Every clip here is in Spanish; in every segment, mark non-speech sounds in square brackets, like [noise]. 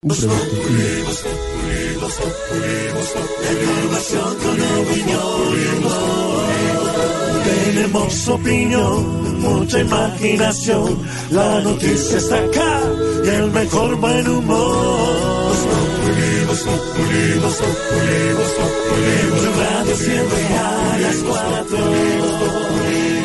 Un. Tenemos opinión, mucha imaginación. La noticia está acá y el mejor buen humor. Radio siempre a las cuatro.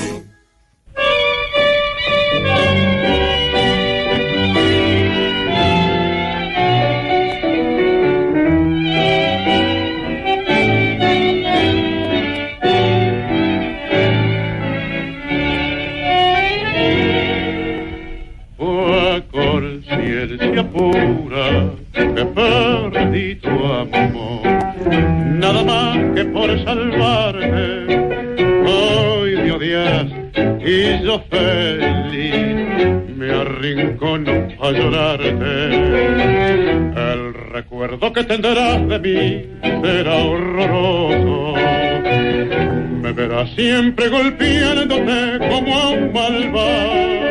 Que perdí tu amor. Nada más que por salvarte, hoy me odias y yo feliz me arrincono a llorarte. El recuerdo que tendrás de mí será horroroso. Me verás siempre golpeándote como a un malvado.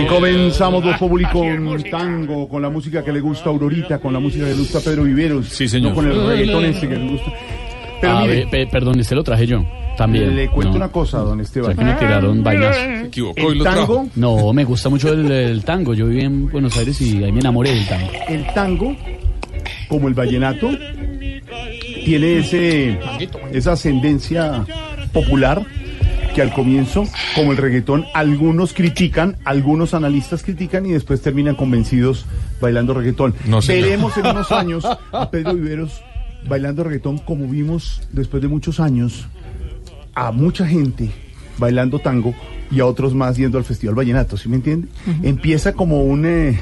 Y comenzamos Voz Populi con tango, con la música que le gusta a Aurorita, con la música que le gusta a Pedro Viveros. Sí, señor. no con el reggaetón ese que le gusta. Pero Ah, mire, ve- pe- perdón, este lo traje yo. También. le cuento No. una cosa, don O Esteban. sea, que me tiraron vainas. Se equivocó y El trajo. tango, No, me gusta mucho el, el tango. Yo viví en Buenos Aires y ahí me enamoré del tango. el tango, como el vallenato, tiene ese, esa ascendencia popular que al comienzo, como el reggaetón, algunos critican, algunos analistas critican y después terminan convencidos bailando reggaetón. No. Veremos en unos [laughs] años a Pedro Viveros bailando reggaetón como vimos después de muchos años a mucha gente bailando tango y a otros más yendo al Festival Vallenato, ¿sí me entiende? Empieza como un eh,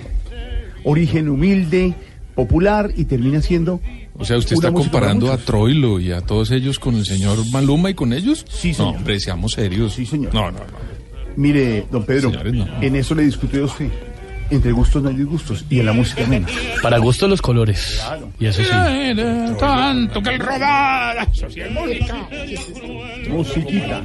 origen humilde, popular y termina siendo O sea, usted está comparando a. Troilo y a todos ellos con el señor Maluma y con ellos. Sí, señor. No, hombre, seamos serios. Sí, señor. No, no, no. Mire, don Pedro, Señores, no. en eso le discutió usted. Entre gustos no hay disgustos y en la música menos. Para gusto los colores. Y eso sí. Tanto que el rodar, eso sí es música. Musiquita.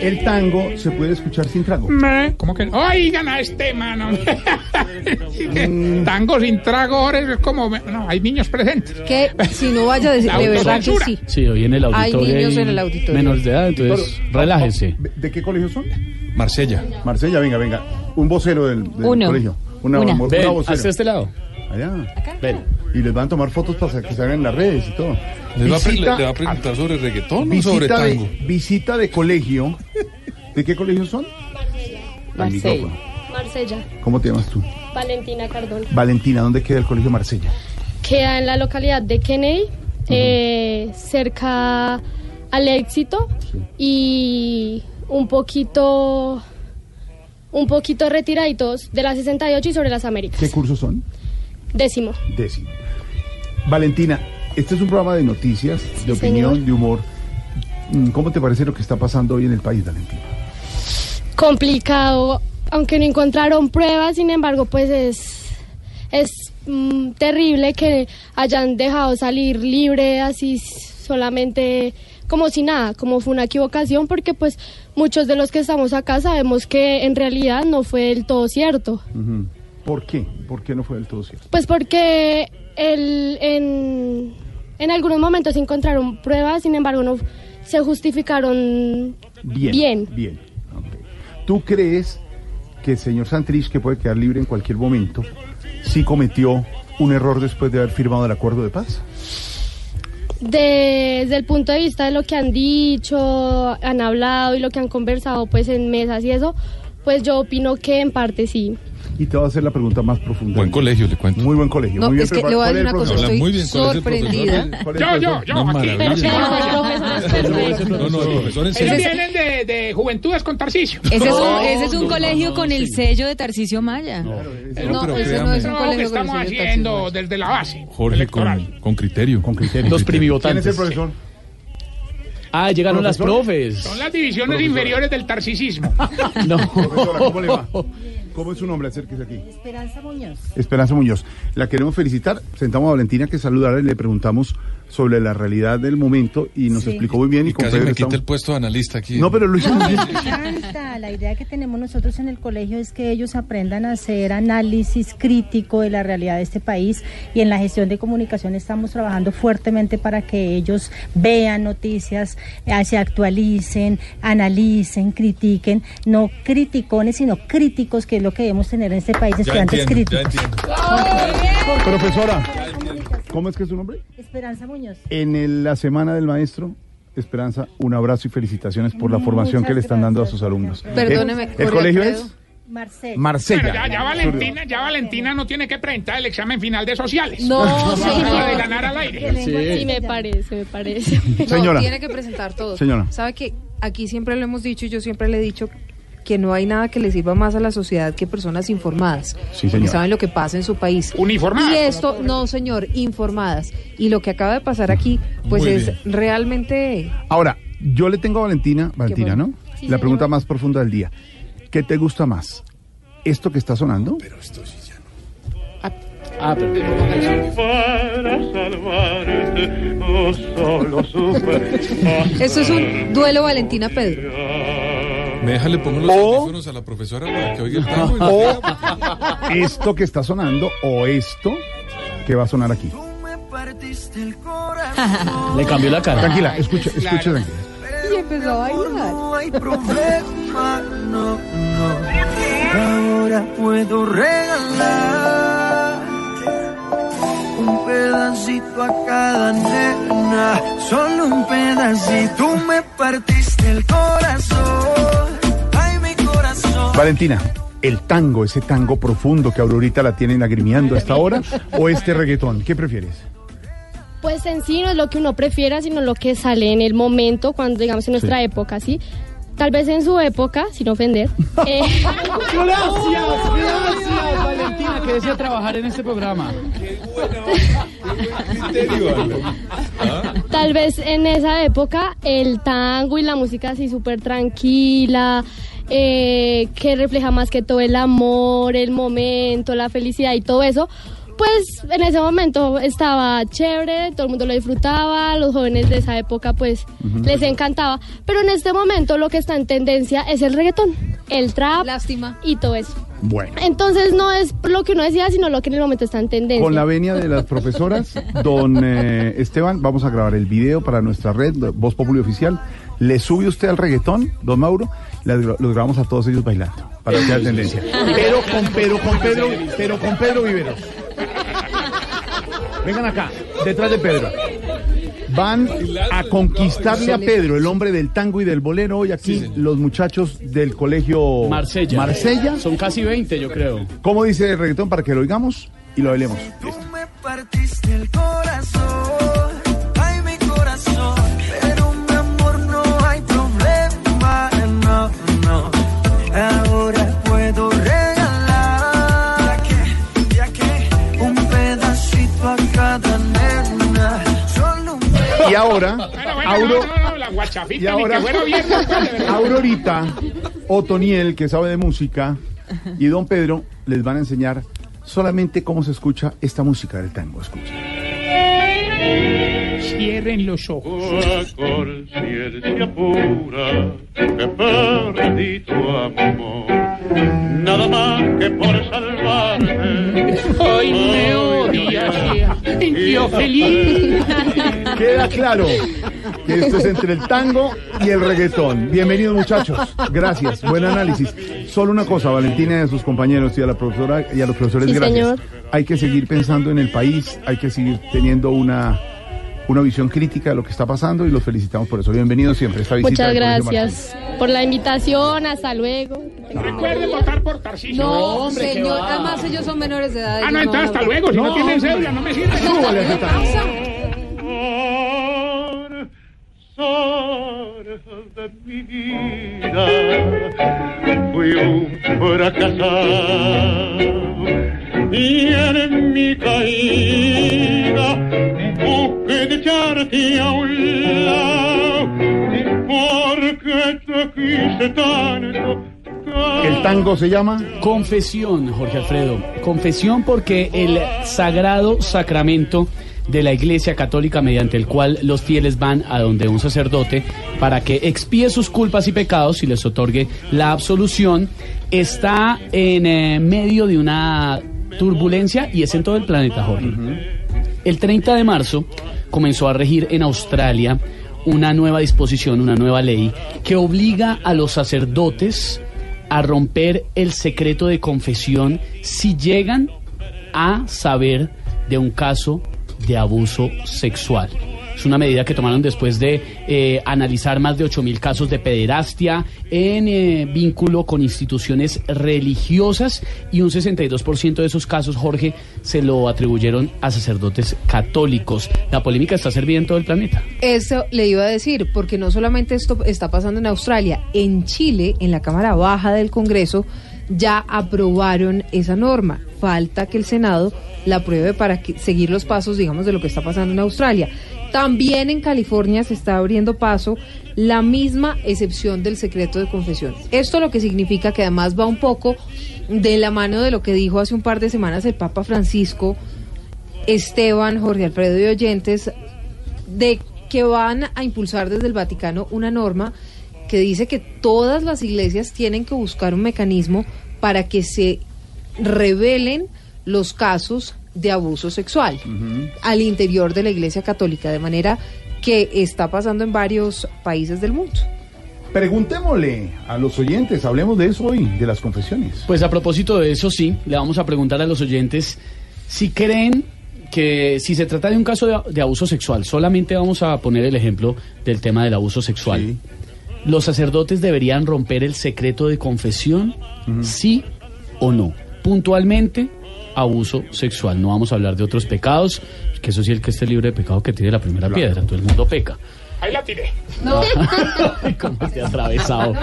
El tango se puede escuchar sin trago. ¿Cómo que? Oigan a este mano. [laughs] Tango sin trago ahora es como. No, hay niños presentes. Que si no vaya de, de verdad que sí. Sí, hoy en el Hay auditorio. niños hay en el auditorio. Menores de edad, entonces relájese. ¿De qué colegio son? Marsella. Marsella, venga, venga. Un vocero del, del Uno. colegio. Una, Una. una Ven, vocera. hacia este lado. Allá. Ven. Y les van a tomar fotos para que salgan en las redes y todo. ¿Le va, a pre- le- le va a preguntar sobre reggaetón o sobre tango? de, visita de colegio. ¿De qué colegio son? Al Marsella. micrófono. Marsella, ¿Cómo te llamas tú? Valentina Cardona. Valentina, ¿dónde queda el colegio Marsella? Queda en la localidad de Kennedy, eh, cerca al éxito y un poquito, un poquito retiraditos de la 68 y sobre las Américas. ¿Qué cursos son? Décimo. Décimo. Valentina, este es un programa de noticias, de opinión, señor. de humor. Mm, ¿Cómo te parece lo que está pasando hoy en el país, Valentina? Complicado, aunque no encontraron pruebas, sin embargo, pues es, es mm, terrible que hayan dejado salir libre así solamente como si nada, como fue una equivocación, porque pues muchos de los que estamos acá sabemos que en realidad no fue del todo cierto. ¿Por qué? ¿Por qué no fue del todo cierto? Pues porque el, en, en algunos momentos se encontraron pruebas, sin embargo no se justificaron Bien. Bien. Bien. ok. ¿Tú crees que el señor Santrich, que puede quedar libre en cualquier momento, sí cometió un error después de haber firmado el acuerdo de paz? Desde el punto de vista de lo que han dicho, han hablado y lo que han conversado pues en mesas y eso, pues yo opino que en parte sí. Y te voy a hacer la pregunta más profunda. Buen colegio, le cuento. Muy buen colegio. No, muy bien es que preparado. le voy a ¿Cuál decir una cosa? Habla muy estoy bien, ¿cuál es el sorprendida. ¿Cuál es el Yo, yo, yo, Una aquí. No, no, el profesor en Ellos serio. vienen de, de Juventudes con Tarcisio. Ese es un, No, ese es un no, colegio no, con el sello de Tarcisio Maya. No, no créame. es un No, que colegio con el estamos haciendo desde la base Jorge, electoral. con, con criterio. Con criterio. Los ¿Quién es primivotantes. el profesor? Ah, llegaron las profes. Son las divisiones inferiores del tarcisismo. No. Profesora, ¿cómo le va? ¿Cómo es su nombre? Acérquese aquí. Esperanza Muñoz. Esperanza Muñoz. La queremos felicitar. Sentamos a Valentina que saludarla y le preguntamos sobre la realidad del momento y nos Sí. explicó muy bien y, Y con casi Pedro me quita estamos- el puesto de analista aquí. No, pero lo hizo muy bien. Me encanta. La idea que tenemos nosotros en el colegio es que ellos aprendan a hacer análisis crítico de la realidad de este país y en la gestión de comunicación estamos trabajando fuertemente para que ellos vean noticias, eh, se actualicen, analicen, critiquen, no criticones, sino críticos, que es lo que debemos tener en este país, Ya estudiantes entiendo, ya críticos. entiendo. Profesora, ¿cómo es que es su nombre? Esperanza Muñoz. En el- la Semana del Maestro, Esperanza, un abrazo y felicitaciones por la formación que le están dando a sus alumnos. Perdóneme, ¿El, colegio Alfredo. es? Marsella. Marsella. Pero ya, ya Valentina, ya Valentina no tiene que presentar el examen final de sociales. No, Acaba de señor. ganar al aire. Sí, me parece, me parece. No, Señora. tiene que presentar todo. Señora. ¿Sabe que aquí siempre lo hemos dicho y yo siempre le he dicho que no hay nada que le sirva más a la sociedad que personas informadas? Sí, Que saben lo que pasa en su país. Uniformadas, Y esto, no, señor, informadas. Y lo que acaba de pasar aquí, pues Muy es bien. realmente... Ahora, yo le tengo a Valentina, Valentina. ¿no? Sí, la pregunta señor. más profunda del día. ¿Qué te gusta más? ¿Esto que está sonando? Ah, pero... para salvarte, oh solo sufre. Esto es un duelo Valentina Pedro. Me deja, le pongo los O- audífonos a la profesora para que oiga el tango. [laughs] O esto que está sonando o esto que va a sonar aquí. Le cambió la cara. Tranquila, escucha, escucha, tranquila. Y empezó a bailar. No hay problema, no, no. Ahora puedo regalar un pedacito a cada nena, solo un pedacito. Tú me partiste el corazón. Valentina, ¿el tango, ese tango profundo que Aurorita la tienen agrimiando hasta ahora o este reggaetón? ¿Qué prefieres? Pues en sí no es lo que uno prefiera, sino lo que sale en el momento, cuando digamos en nuestra Sí. época, ¿sí? Tal vez en su época, sin ofender. eh, [laughs] Gracias, [laughs] gracias, Valentina, que desea trabajar en este programa. tal vez en esa época el tango y la música así súper tranquila, eh, que refleja más que todo el amor, el momento, la felicidad y todo eso. Pues en ese momento estaba chévere, todo el mundo lo disfrutaba, los jóvenes de esa época pues les encantaba, pero en este momento lo que está en tendencia es el reggaetón, el trap Lástima. y todo eso. Bueno. Entonces no es lo que uno decía, sino lo que en el momento está en tendencia. Con la venia de las profesoras, don eh, Esteban, vamos a grabar el video para nuestra red, Voz Populi Oficial. ¿Le sube usted al reggaetón, don Mauro? Los grabamos a todos ellos bailando, para que sea tendencia. [laughs] Pero con Pedro, con Pedro, pero con Pedro Viveros. Vengan acá, detrás de Pedro. Van a conquistarle a Pedro, el hombre del tango y del bolero, hoy aquí los muchachos del colegio Marsella. Marsella. Son casi 20, yo creo. ¿Cómo dice el reggaetón para que lo oigamos y lo bailemos? Tú me partiste el corazón, ahora, Bueno, bueno, Auro, no, no, no, la guachafita, y ahora. Aurorita, Otoniel, que sabe de música, y don Pedro les van a enseñar solamente cómo se escucha esta música del tango. Escucha. Cierren los ojos. conciencia pura que perdí tu amor. Nada más que por salvarte. Hoy me odias, yo feliz. Queda claro que esto es entre el tango y el reggaetón. Bienvenidos muchachos. Gracias. Buen análisis. Solo una cosa, Valentina y a sus compañeros y a la profesora y a los profesores, Sí, gracias. señor. Hay que seguir pensando en el país, hay que seguir teniendo una, una visión crítica de lo que está pasando y los felicitamos por eso. Bienvenidos siempre a esta visita. Muchas gracias por la invitación, hasta luego. Recuerden votar por Tarcisio. No, hombre, señor, además ellos son menores de edad. Ah, no, entonces hasta luego. Si no, tienen cédula, no me sirve. El tango se llama Confesión, Jorge Alfredo. Confesión porque el sagrado sacramento de la Iglesia Católica mediante el cual los fieles van a donde un sacerdote para que expíe sus culpas y pecados y les otorgue la absolución, está en eh, medio de una turbulencia y es en todo el planeta, Jorge. El 30 de marzo comenzó a regir en Australia una nueva disposición, una nueva ley que obliga a los sacerdotes a romper el secreto de confesión si llegan a saber de un caso de abuso sexual. Es una medida que tomaron después de eh, analizar más de 8.000 casos de pederastia en eh, vínculo con instituciones religiosas y un 62% de esos casos, Jorge, se lo atribuyeron a sacerdotes católicos. La polémica está servida en todo el planeta. Eso le iba a decir, porque no solamente esto está pasando en Australia, en Chile, en la Cámara Baja del Congreso, ya aprobaron esa norma. Falta que el Senado la apruebe para que- seguir los pasos, digamos, de lo que está pasando en Australia. También en California se está abriendo paso la misma excepción del secreto de confesión. Esto lo que significa que además va un poco de la mano de lo que dijo hace un par de semanas el Papa Francisco, Esteban, Jorge Alfredo y oyentes, de que van a impulsar desde el Vaticano una norma que dice que todas las iglesias tienen que buscar un mecanismo para que se revelen los casos de abuso sexual al interior de la Iglesia Católica, de manera que está pasando en varios países del mundo. Preguntémosle a los oyentes, hablemos de eso hoy, de las confesiones. Pues a propósito de eso, sí, le vamos a preguntar a los oyentes si creen que si se trata de un caso de, de abuso sexual, solamente vamos a poner el ejemplo del tema del abuso sexual. ¿Los sacerdotes deberían romper el secreto de confesión? ¿Sí o no? Puntualmente, abuso sexual. No vamos a hablar de otros pecados, que eso sí, el que esté libre de pecado que tire la primera piedra. Todo el mundo peca. Ahí la tiré. [laughs] ¿Cómo te ha atravesado?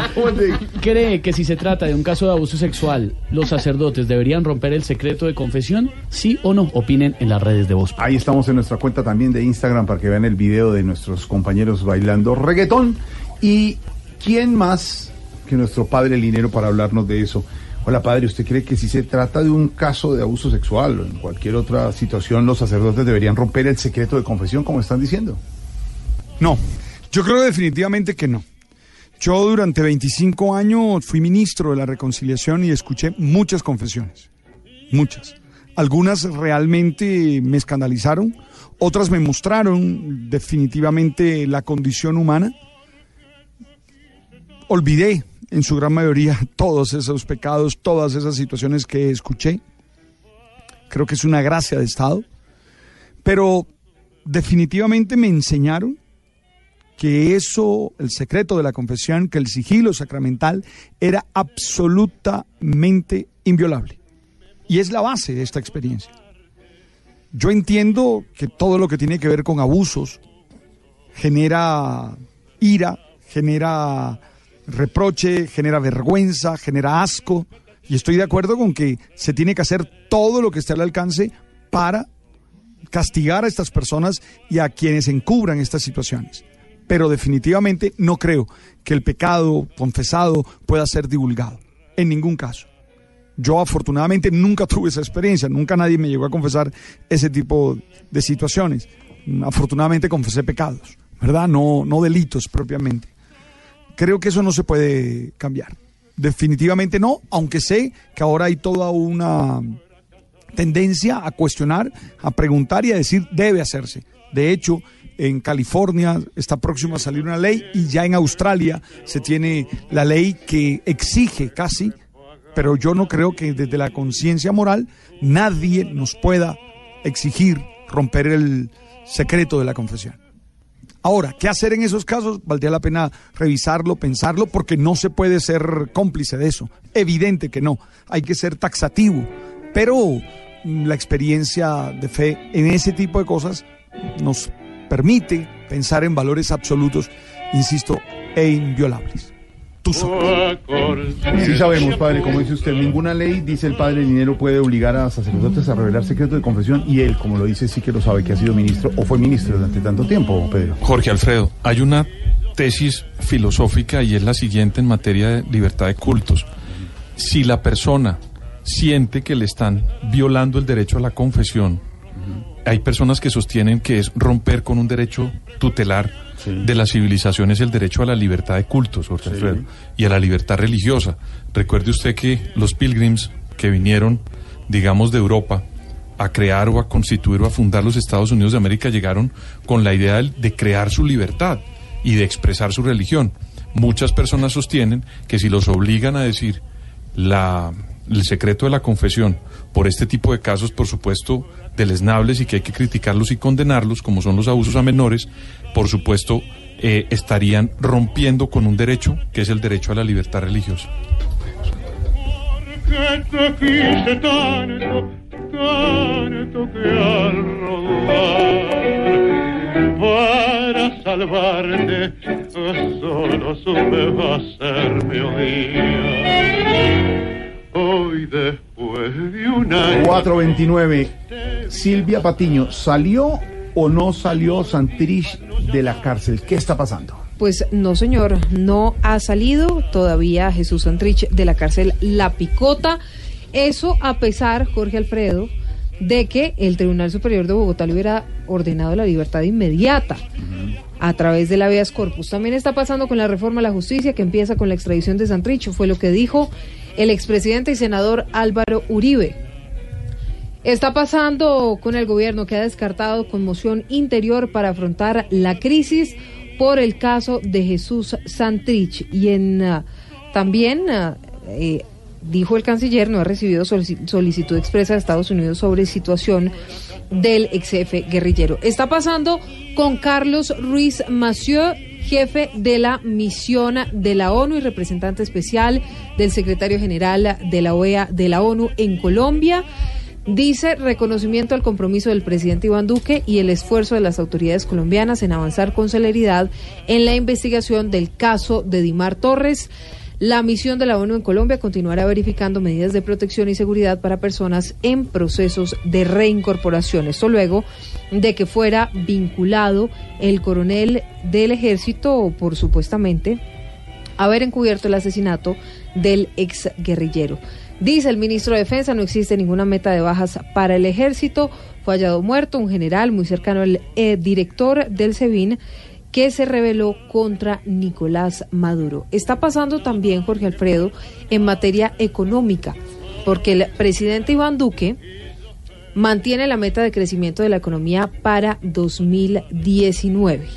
¿Cree que si se trata de un caso de abuso sexual, los sacerdotes deberían romper el secreto de confesión? ¿Sí o no? Opinen en las redes de voz. Ahí estamos en nuestra cuenta también de Instagram para que vean el video de nuestros compañeros bailando reggaetón. ¿Y quién más que nuestro padre Linero para hablarnos de eso? Hola padre, ¿usted cree que si se trata de un caso de abuso sexual o en cualquier otra situación los sacerdotes deberían romper el secreto de confesión como están diciendo? No, yo creo definitivamente que no. Yo durante 25 años fui ministro de la reconciliación y escuché muchas confesiones, muchas. Algunas realmente me escandalizaron, otras me mostraron definitivamente la condición humana. Olvidé en su gran mayoría [laughs] todos esos pecados, todas esas situaciones que escuché. Creo que es una gracia de Estado, pero definitivamente me enseñaron que eso, el secreto de la confesión, que el sigilo sacramental era absolutamente inviolable. Y es la base de esta experiencia. Yo entiendo que todo lo que tiene que ver con abusos genera ira, genera reproche, genera vergüenza, genera asco. Y estoy de acuerdo con que se tiene que hacer todo lo que esté al alcance para castigar a estas personas y a quienes encubran estas situaciones. Pero definitivamente no creo que el pecado confesado pueda ser divulgado, en ningún caso. Yo afortunadamente nunca tuve esa experiencia, nunca nadie me llegó a confesar ese tipo de situaciones. Afortunadamente confesé pecados, ¿verdad? No, no delitos propiamente. Creo que eso no se puede cambiar. Definitivamente no, aunque sé que ahora hay toda una tendencia a cuestionar, a preguntar y a decir debe hacerse. De hecho, en California está próximo a salir una ley y ya en Australia se tiene la ley que exige casi, pero yo no creo que desde la conciencia moral nadie nos pueda exigir romper el secreto de la confesión. Ahora, ¿qué hacer en esos casos? Valdría la pena revisarlo, pensarlo, porque no se puede ser cómplice de eso. Evidente que no. Hay que ser taxativo. Pero mm, la experiencia de fe en ese tipo de cosas nos permite pensar en valores absolutos, insisto, e inviolables. Tú sabes. Sí sabemos, padre, como dice usted, ninguna ley, dice el padre Dinero, puede obligar a sacerdotes a revelar secretos de confesión y él, como lo dice, sí que lo sabe, que ha sido ministro o fue ministro durante tanto tiempo, Pedro. Jorge Alfredo, hay una tesis filosófica y es la siguiente en materia de libertad de cultos. Si la persona siente que le están violando el derecho a la confesión, hay personas que sostienen que es romper con un derecho tutelar de la civilización es el derecho a la libertad de cultos, Jorge Sí. Alfredo, y a la libertad religiosa. Recuerde usted que los pilgrims que vinieron, digamos, de Europa a crear o a constituir o a fundar los Estados Unidos de América llegaron con la idea de, de crear su libertad y de expresar su religión. Muchas personas sostienen que si los obligan a decir la, el secreto de la confesión por este tipo de casos, por supuesto, deleznables y que hay que criticarlos y condenarlos, como son los abusos a menores, por supuesto, eh, estarían rompiendo con un derecho que es el derecho a la libertad religiosa. para salvarte solo supe hacerme odiar. Hoy después de un año 429. Silvia Patiño, ¿salió o no salió Santrich de la cárcel? ¿Qué está pasando? Pues no, señor, no ha salido todavía Jesús Santrich de la cárcel La Picota. Eso a pesar, Jorge Alfredo, de que el Tribunal Superior de Bogotá le hubiera ordenado la libertad inmediata a través del habeas corpus. También está pasando con la reforma a la justicia que empieza con la extradición de Santrich, fue lo que dijo el expresidente y senador Álvaro Uribe. Está pasando con el gobierno que ha descartado conmoción interior para afrontar la crisis por el caso de Jesús Santrich. Y en ah, también ah, eh, dijo el canciller, no ha recibido solici- solicitud expresa de Estados Unidos sobre situación del ex jefe guerrillero. Está pasando con Carlos Ruiz Massieu, jefe de la misión de la ONU y representante especial del secretario general de la OEA de la ONU en Colombia. Dice reconocimiento al compromiso del presidente Iván Duque y el esfuerzo de las autoridades colombianas en avanzar con celeridad en la investigación del caso de Dimar Torres. La misión de la ONU en Colombia continuará verificando medidas de protección y seguridad para personas en procesos de reincorporación. Esto luego de que fuera vinculado el coronel del ejército por supuestamente haber encubierto el asesinato del ex guerrillero. Dice el ministro de Defensa, no existe ninguna meta de bajas para el ejército. Fue hallado muerto un general muy cercano al eh, director del SEBIN que se rebeló contra Nicolás Maduro. Está pasando también, Jorge Alfredo, en materia económica, porque el presidente Iván Duque mantiene la meta de crecimiento de la economía para 2019.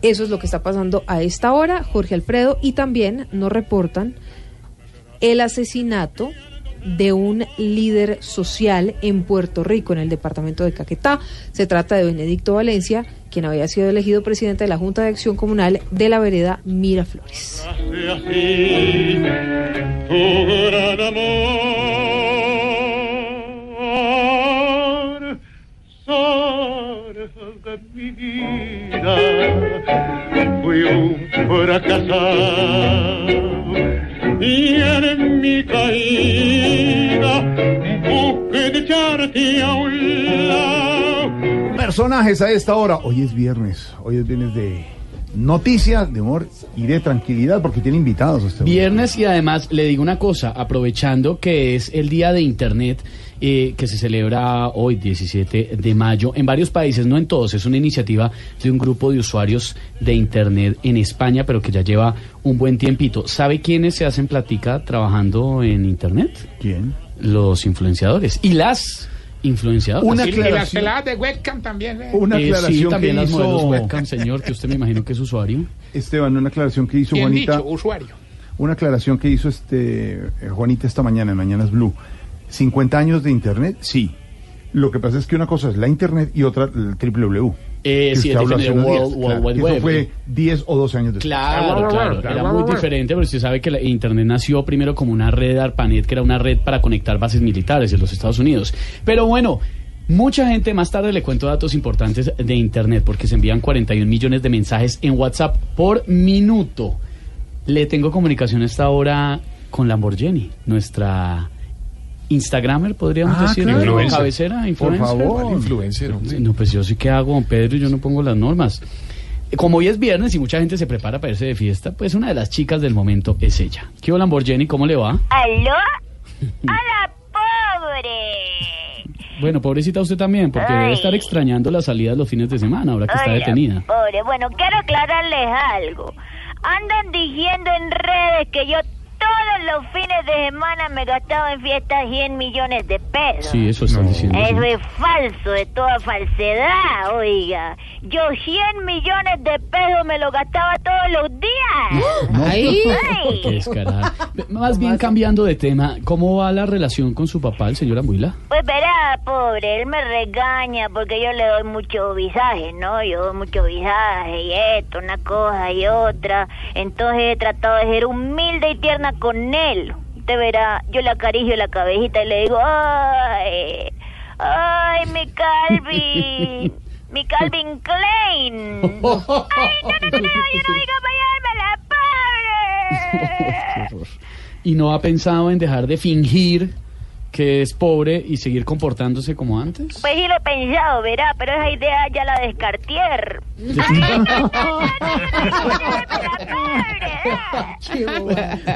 Eso es lo que está pasando a esta hora, Jorge Alfredo, y también nos reportan el asesinato de un líder social en Puerto Rico, en el departamento de Caquetá. Se trata de Benedicto Valencia, quien había sido elegido presidente de la Junta de Acción Comunal de la vereda Miraflores. Fui un fracasado y en mi Personajes a esta hora. Hoy es viernes. Hoy es viernes de noticias, de humor y de tranquilidad porque tiene invitados. Este Viernes y además le digo una cosa, aprovechando que es el día de Internet eh, que se celebra hoy, 17 de mayo, en varios países, no en todos, es una iniciativa de un grupo de usuarios de Internet en España, pero que ya lleva un buen tiempito. ¿Sabe quiénes se hacen platica trabajando en Internet? ¿Quién? Los influenciadores y las influenciadoras. Una Y, las peladas de webcam también. ¿eh? Una Eh, aclaración sí, también que las modelos hizo webcam, señor, que usted me imagino que es usuario. Esteban, una aclaración que hizo Juanita. dicho, usuario. Una aclaración que hizo este eh, Juanita esta mañana en Mañanas Blue. 50 años de Internet, sí. Lo que pasa es que una cosa es la Internet y otra el www. Eh, sí, diferente, unos World- días, World claro, Wide Web. Eso fue 10 o 12 años después. Claro, claro, era muy diferente, pero usted sabe que la Internet nació primero como una red ARPANET, que era una red para conectar bases militares en los Estados Unidos. Pero bueno, mucha gente, más tarde le cuento datos importantes de Internet, porque se envían 41 millones de mensajes en WhatsApp por minuto. Le tengo comunicación a esta hora con Lamborghini, nuestra Instagramer, podríamos Ah, decir, claro. Influencer. cabecera, influencer. favor. ¿Cuál influencer, hombre? No, pues yo sí que hago, don Pedro, yo no pongo las normas. Eh, Como hoy es viernes y mucha gente se prepara para irse de fiesta, pues una de las chicas del momento es ella. ¿Qué hola, Lamborghini? ¿Cómo le va? ¿Aló? [laughs] ¡A la pobre! Bueno, pobrecita usted también, porque debe estar extrañando la salida los fines de semana, ahora que está detenida. Pobre, bueno, quiero aclararles algo. Andan diciendo en redes que yo todos los fines de semana me gastaba en fiestas 100 millones de pesos. Sí, eso están diciendo. sí. Eso es falso, de toda falsedad, oiga. Yo 100 millones de pesos me lo gastaba todos los días. Ay. [laughs] Ay. Qué. [laughs] Más bien cambiando de tema, ¿cómo va la relación con su papá, el señor Ambuila? Pues verá, pobre, él me regaña porque yo le doy mucho visaje, ¿no? Yo doy mucho visaje y esto, una cosa y otra. Entonces he tratado de ser humilde y tierna con él. Usted verá, yo le acaricio la cabecita y le digo, ¡ay! ¡Ay, mi Calvin! ¡Mi Calvin Klein! ¡Ay, no, no, no, no! ¡Yo no digo la pobre! [laughs] ¿Y no ha pensado en dejar de fingir que es pobre y seguir comportándose como antes? Pues sí lo he pensado, verá, pero esa idea ya la descarté.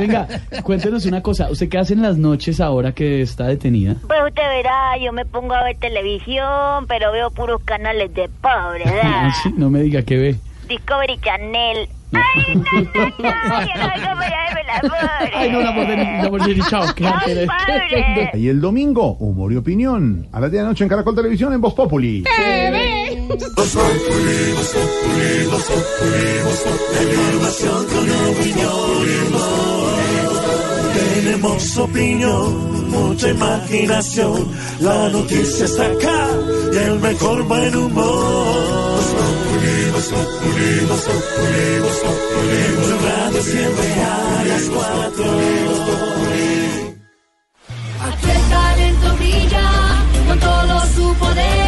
Venga, cuéntenos una cosa. ¿Usted qué hace en las noches ahora que está detenida? Pues usted verá, yo me pongo a ver televisión, pero veo puros canales de pobre, ¿verdad? Ah, no me diga qué ve. Discovery Channel. ¡Ay, no, no, no! Yo no. Ay, no, la Ay. [laughs] Y el domingo, humor y opinión. A las 10 de la noche en Caracol Televisión en Voz Populi. Información con opinión. Tenemos opinión, mucha imaginación. La noticia está acá y el mejor buen humor. Radio siempre a las cuatro. Aquí el talento brilla con todo su poder.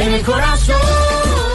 En el corazón.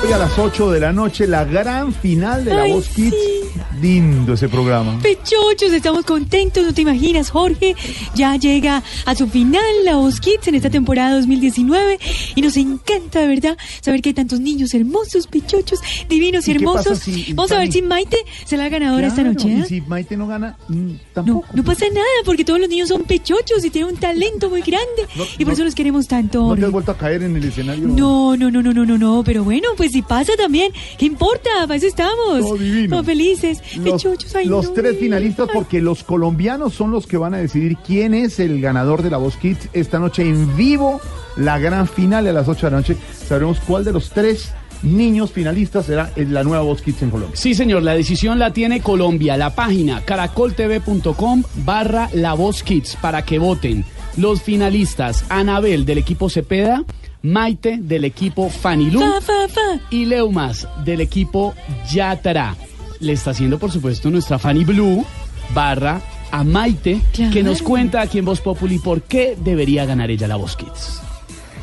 Hoy a las 8 de la noche, la gran final de la Ay, Voz Kids. sí. Lindo ese programa. Pechochos, estamos contentos, no te imaginas, Jorge. Ya llega a su final la Voz Kids en esta temporada 2019 y nos encanta de verdad saber que hay tantos niños hermosos, pechochos, divinos y, ¿Y qué hermosos. si- Vamos a ver si Maite se la ganadora esta Claro, noche. Y ¿eh? si Maite no gana, mm, No, tampoco. no pasa nada porque todos los niños son pechochos y tienen un talento muy grande No, y por no- eso los queremos tanto. ¿No te has vuelto a caer en el escenario? No, no, no, no, no, no, no, pero bueno, pues si pasa también, ¿qué importa? Para eso estamos. Todo divino. Felices, Los, pechochos, ay, los no. tres finalistas, porque los colombianos son los que van a decidir quién es el ganador de la Voz Kids esta noche en vivo. La gran final a las 8 de la noche. Sabremos cuál de los tres niños finalistas será en la nueva Voz Kids en Colombia. Sí, señor, la decisión la tiene Colombia, la página caracoltv.com barra La Voz Kids para que voten los finalistas Anabel del equipo Cepeda, Maite del equipo Fanilú Fa, fa, fa. y Leumas del equipo Yatara. Le está haciendo, por supuesto, nuestra Fanny Blue barra a Maite, Claro. que nos cuenta aquí en Voz Populi por qué debería ganar ella la Voz Kids.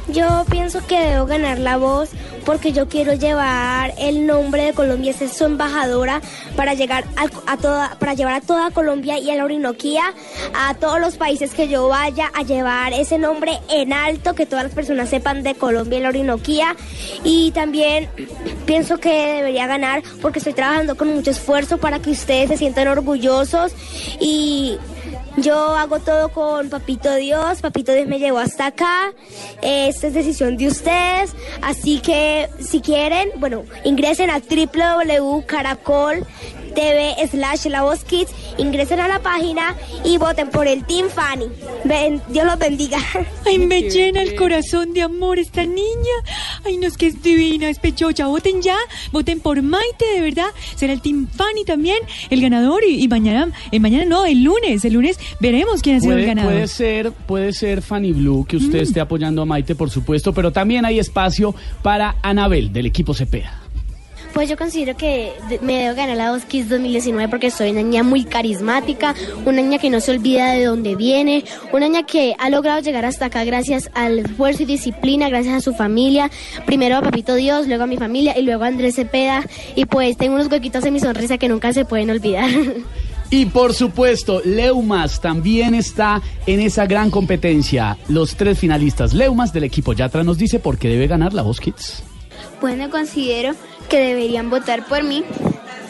Yo pienso que debo ganar la voz porque yo quiero llevar el nombre de Colombia, ser su embajadora para llegar al- a, toda, para llevar a toda Colombia y a la Orinoquía, a todos los países que yo vaya a llevar ese nombre en alto, que todas las personas sepan de Colombia y la Orinoquía. Y también pienso que debería ganar porque estoy trabajando con mucho esfuerzo para que ustedes se sientan orgullosos y yo hago todo con Papito Dios, Papito Dios me llevó hasta acá, esta es decisión de ustedes, así que si quieren, bueno, ingresen a www.caracol TV slash La Voz Kids, ingresen a la página y voten por el Team Fanny. Ven, Dios los bendiga. [laughs] Ay, me llena el corazón de amor esta niña. Ay, no es que es divina, es pechocha. Voten ya, voten por Maite, de verdad. Será el Team Fanny también el ganador. Y, y mañana, eh, mañana no, el lunes, el lunes veremos quién ha sido el ganador. puede ser, puede ser Fanny Blue que usted esté apoyando a Maite, por supuesto, pero también hay espacio para Anabel del equipo Cepeda. Pues yo considero que me debo ganar la Voz Kids 2019 porque soy una niña muy carismática, una niña que no se olvida de dónde viene, una niña que ha logrado llegar hasta acá gracias al esfuerzo y disciplina, gracias a su familia, primero a Papito Dios, luego a mi familia y luego a Andrés Cepeda y pues tengo unos huequitos en mi sonrisa que nunca se pueden olvidar. [laughs] Y por supuesto, Leumas también está en esa gran competencia. Los tres finalistas. Leumas del equipo Yatra nos dice por qué debe ganar la Voz Kids. Bueno, considero que deberían votar por mí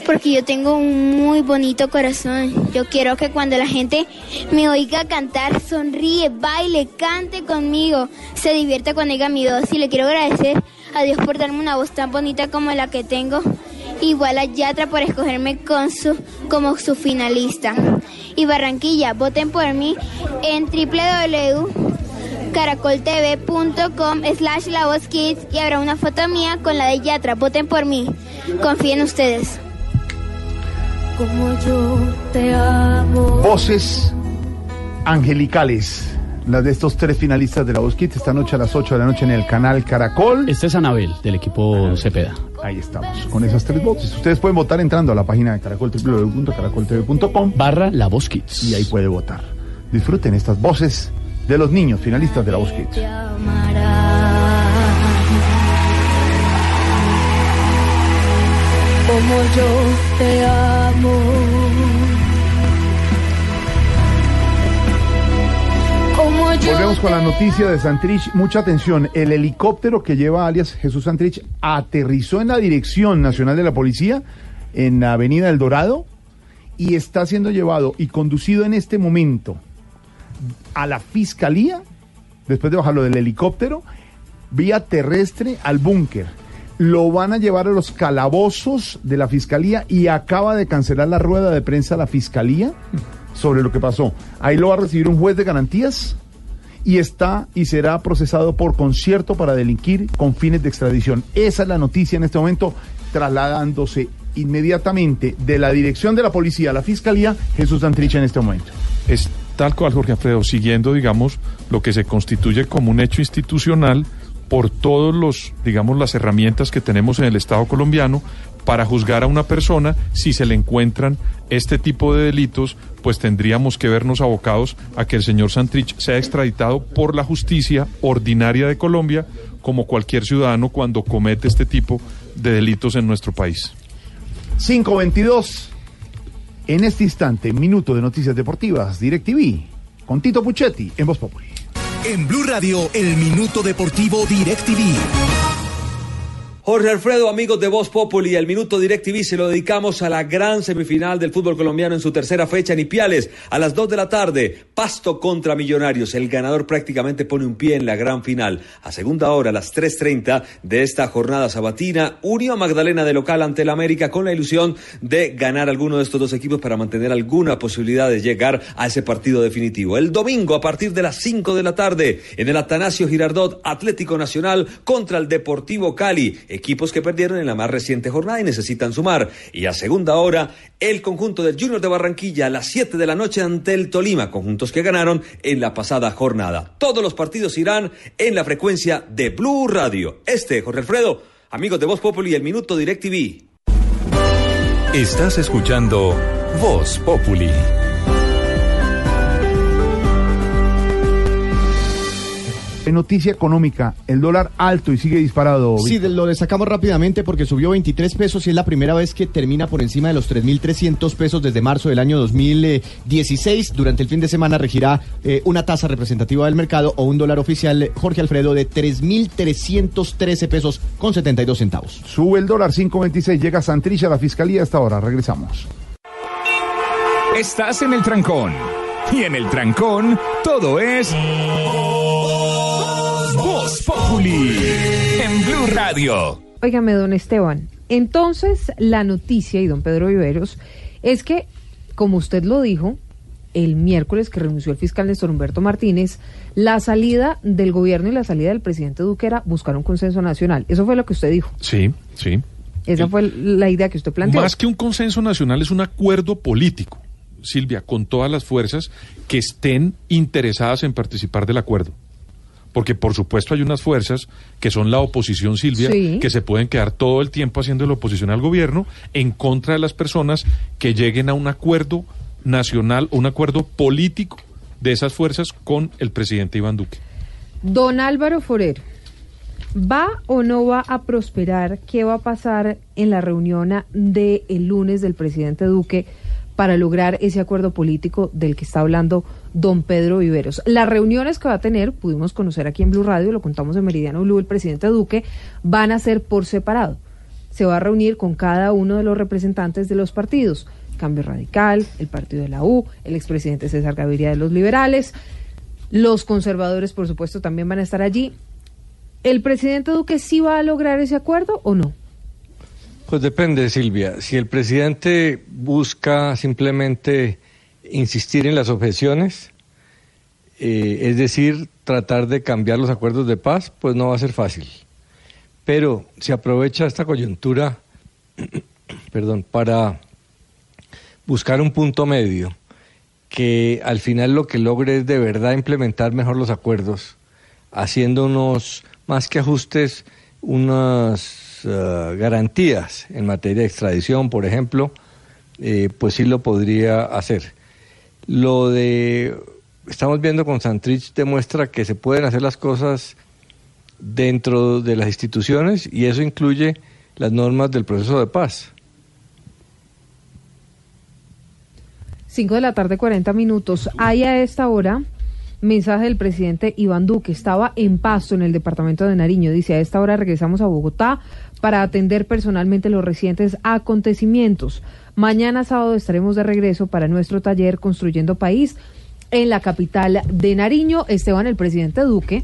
porque yo tengo un muy bonito corazón. Yo quiero que cuando la gente me oiga cantar, sonríe, baile, cante conmigo, se divierta cuando oiga mi voz. Y le quiero agradecer a Dios por darme una voz tan bonita como la que tengo. Igual a Yatra por escogerme con su, como su finalista. Y Barranquilla, voten por mí en www.caracoltv.com slash la voz kids y habrá una foto mía con la de Yatra. Voten por mí. Confíen en ustedes. Como yo te amo. Voces angelicales. Las de estos tres finalistas de la Voz Kids esta noche a las 8 de la noche en el canal Caracol. Este es Anabel del equipo Cepeda. Ahí estamos, con esas tres voces. Ustedes pueden votar entrando a la página de Caracol, www.caracoltv.com. Barra La Voz Kids. Y ahí puede votar. Disfruten estas voces de los niños finalistas de la Voz Kids. Como yo te amo. Como yo Volvemos con la noticia de Santrich. Mucha atención. El helicóptero que lleva alias Jesús Santrich aterrizó en la Dirección Nacional de la Policía en la Avenida El Dorado y está siendo llevado y conducido en este momento a la Fiscalía, después de bajarlo del helicóptero, vía terrestre al búnker. Lo van a llevar a los calabozos de la Fiscalía y acaba de cancelar la rueda de prensa la Fiscalía sobre lo que pasó. Ahí lo va a recibir un juez de garantías y está y será procesado por concierto para delinquir con fines de extradición. Esa es la noticia en este momento, trasladándose inmediatamente de la dirección de la policía a la fiscalía, Jesús Santrich en este momento. Tal Jorge Alfredo, siguiendo, digamos, lo que se constituye como un hecho institucional por todos los, digamos, las herramientas que tenemos en el Estado colombiano para juzgar a una persona si se le encuentran este tipo de delitos, pues tendríamos que vernos abocados a que el señor Santrich sea extraditado por la justicia ordinaria de Colombia, como cualquier ciudadano cuando comete este tipo de delitos en nuestro país. 522. En este instante, minuto de noticias deportivas, DirecTV, con Tito Puchetti en Voz Populi. En Blue Radio, el minuto deportivo DirecTV. Jorge Alfredo, amigos de Voz Populi, el Minuto DirecTV se lo dedicamos a la gran semifinal del fútbol colombiano en su tercera fecha en Ipiales. A las 2 de la tarde, Pasto contra Millonarios. El ganador prácticamente pone un pie en la gran final. A segunda hora, a las 3.30 de esta jornada sabatina, Unión Magdalena de local ante el América con la ilusión de ganar alguno de estos dos equipos para mantener alguna posibilidad de llegar a ese partido definitivo. El domingo, a partir de las 5 de la tarde, en el Atanasio Girardot, Atlético Nacional contra el Deportivo Cali equipos que perdieron en la más reciente jornada y necesitan sumar. Y a segunda hora, el conjunto del Junior de Barranquilla a las 7 de la noche ante el Tolima, conjuntos que ganaron en la pasada jornada. Todos los partidos irán en la frecuencia de Blue Radio. Este, Jorge Alfredo, amigos de Voz Populi, el Minuto DirecTV. Estás escuchando Voz Populi. En noticia económica, el dólar alto y sigue disparado. Sí, lo destacamos rápidamente porque subió 23 pesos y es la primera vez que termina por encima de los 3.300 pesos desde marzo del año 2016. Durante el fin de semana regirá eh, una tasa representativa del mercado o un dólar oficial, Jorge Alfredo, de 3.313 pesos con 72 centavos. Sube el dólar 5.26, llega Santrich a la fiscalía hasta ahora. Regresamos. Estás en el trancón. Y en el trancón, todo es. En Blue Radio. Óigame, don Esteban. Entonces, la noticia, y don Pedro Viveros, es que, como usted lo dijo, el miércoles que renunció el fiscal Néstor Humberto Martínez, la salida del gobierno y la salida del presidente Duque era buscar un consenso nacional. Eso fue lo que usted dijo. Sí, sí. Esa fue la idea que usted planteó. Más que un consenso nacional es un acuerdo político, Silvia, con todas las fuerzas que estén interesadas en participar del acuerdo. Porque por supuesto hay unas fuerzas que son la oposición, Silvia, Sí. que se pueden quedar todo el tiempo haciendo la oposición al gobierno en contra de las personas que lleguen a un acuerdo nacional, un acuerdo político de esas fuerzas con el presidente Iván Duque. Don Álvaro Forero, ¿va o no va a prosperar? ¿Qué va a pasar en la reunión del lunes del presidente Duque para lograr ese acuerdo político del que está hablando don Pedro Viveros. Las reuniones que va a tener, pudimos conocer aquí en Blue Radio, lo contamos en Meridiano Blue, el presidente Duque, van a ser por separado. Se va a reunir con cada uno de los representantes de los partidos. Cambio Radical, el partido de la U, el expresidente César Gaviria de los Liberales, los conservadores, por supuesto, también van a estar allí. ¿El presidente Duque sí va a lograr ese acuerdo o no? Pues depende, Silvia. Si el presidente busca simplemente insistir en las objeciones, eh, es decir, tratar de cambiar los acuerdos de paz, pues no va a ser fácil. Pero si aprovecha esta coyuntura, [clears throat] perdón, para buscar un punto medio, que al final lo que logre es de verdad implementar mejor los acuerdos, haciendo unos, más que ajustes, unas eh, garantías en materia de extradición, por ejemplo, eh, pues sí lo podría hacer. Lo de, estamos viendo con Santrich, demuestra que se pueden hacer las cosas dentro de las instituciones y eso incluye las normas del proceso de paz. 5 de la tarde, 40 minutos. Hay a esta hora mensaje del presidente Iván Duque. Estaba en Pasto, en el departamento de Nariño. Dice, a esta hora regresamos a Bogotá para atender personalmente los recientes acontecimientos. Mañana sábado estaremos de regreso para nuestro taller Construyendo País en la capital de Nariño. Esteban, el presidente Duque,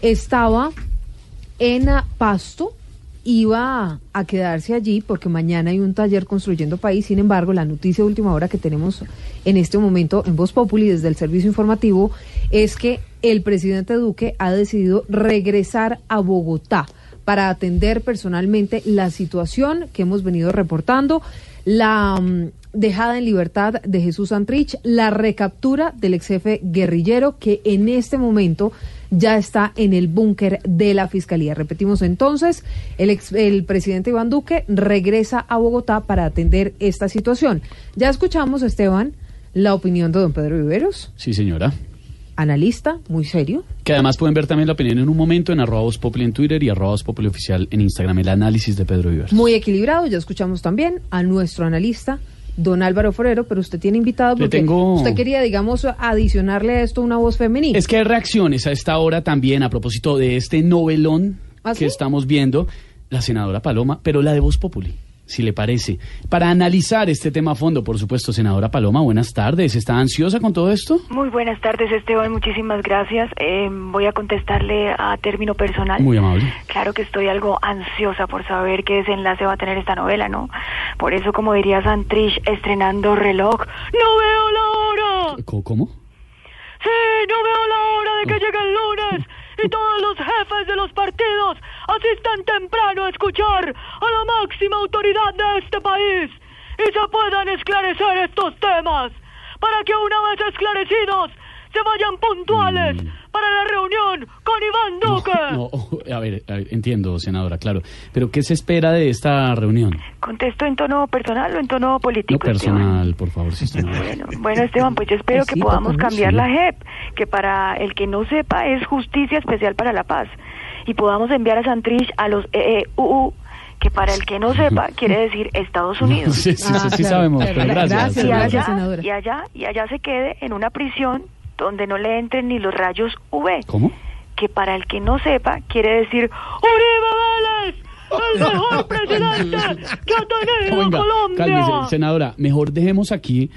estaba en Pasto iba a quedarse allí porque mañana hay un taller construyendo país. Sin embargo, la noticia de última hora que tenemos en este momento en Voz Populi desde el servicio informativo es que el presidente Duque ha decidido regresar a Bogotá para atender personalmente la situación que hemos venido reportando, la mm, dejada en libertad de Jesús Santrich, la recaptura del ex jefe guerrillero que en este momento ya está en el búnker de la Fiscalía. Repetimos entonces, el, ex- el presidente Iván Duque regresa a Bogotá para atender esta situación. Ya escuchamos, Esteban, la opinión de don Pedro Viveros, Sí, señora. analista, muy serio. Que además pueden ver también la opinión en un momento en arroba Populi en Twitter y arroba Populi oficial en Instagram, el análisis de Pedro Viveros. Muy equilibrado, ya escuchamos también a nuestro analista, don Álvaro Forero, pero usted tiene invitado porque tengo- usted quería, digamos, adicionarle a esto una voz femenina. Es que hay reacciones a esta hora también a propósito de este novelón ¿Ah, que sí? estamos viendo, la senadora Paloma, pero la de Voz Populi, si le parece. Para analizar este tema a fondo, por supuesto, senadora Paloma, buenas tardes. ¿Está ansiosa con todo esto? Muy buenas tardes, Esteban. Muchísimas gracias. Eh, voy a contestarle a término personal. Muy amable. Claro que estoy algo ansiosa por saber qué desenlace va a tener esta novela, ¿no? Por eso, como diría Santrich, estrenando reloj, ¡no veo la hora! ¿Cómo? Sí, no veo la hora de que llegue el lunes y todos los jefes de los partidos asistan temprano a escuchar a la máxima autoridad de este país y se puedan esclarecer estos temas para que una vez esclarecidos se vayan puntuales para la reunión con Iván Duque. No, [laughs] a ver, a ver, entiendo, senadora, claro. Pero ¿qué se espera de esta reunión? ¿Contesto en tono personal o en tono político? No Esteban? personal, por favor, si está Bueno, bueno, Esteban, pues yo espero Sí, que podamos papá, cambiar sí. la JEP, que para el que no sepa es Justicia Especial para la Paz, y podamos enviar a Santrich a los EEUU, que para el que no sepa [laughs] quiere decir Estados Unidos. [laughs] Sí, sí, sí, sí sabemos, pero gracias. y, senadora. allá, y allá y allá se quede en una prisión donde no le entren ni los rayos UV. ¿Cómo? Que para el que no sepa quiere decir Uribe Vélez, el mejor [laughs] presidente que ha tenido Venga, Colombia. cálmese, senadora. Mejor dejemos aquí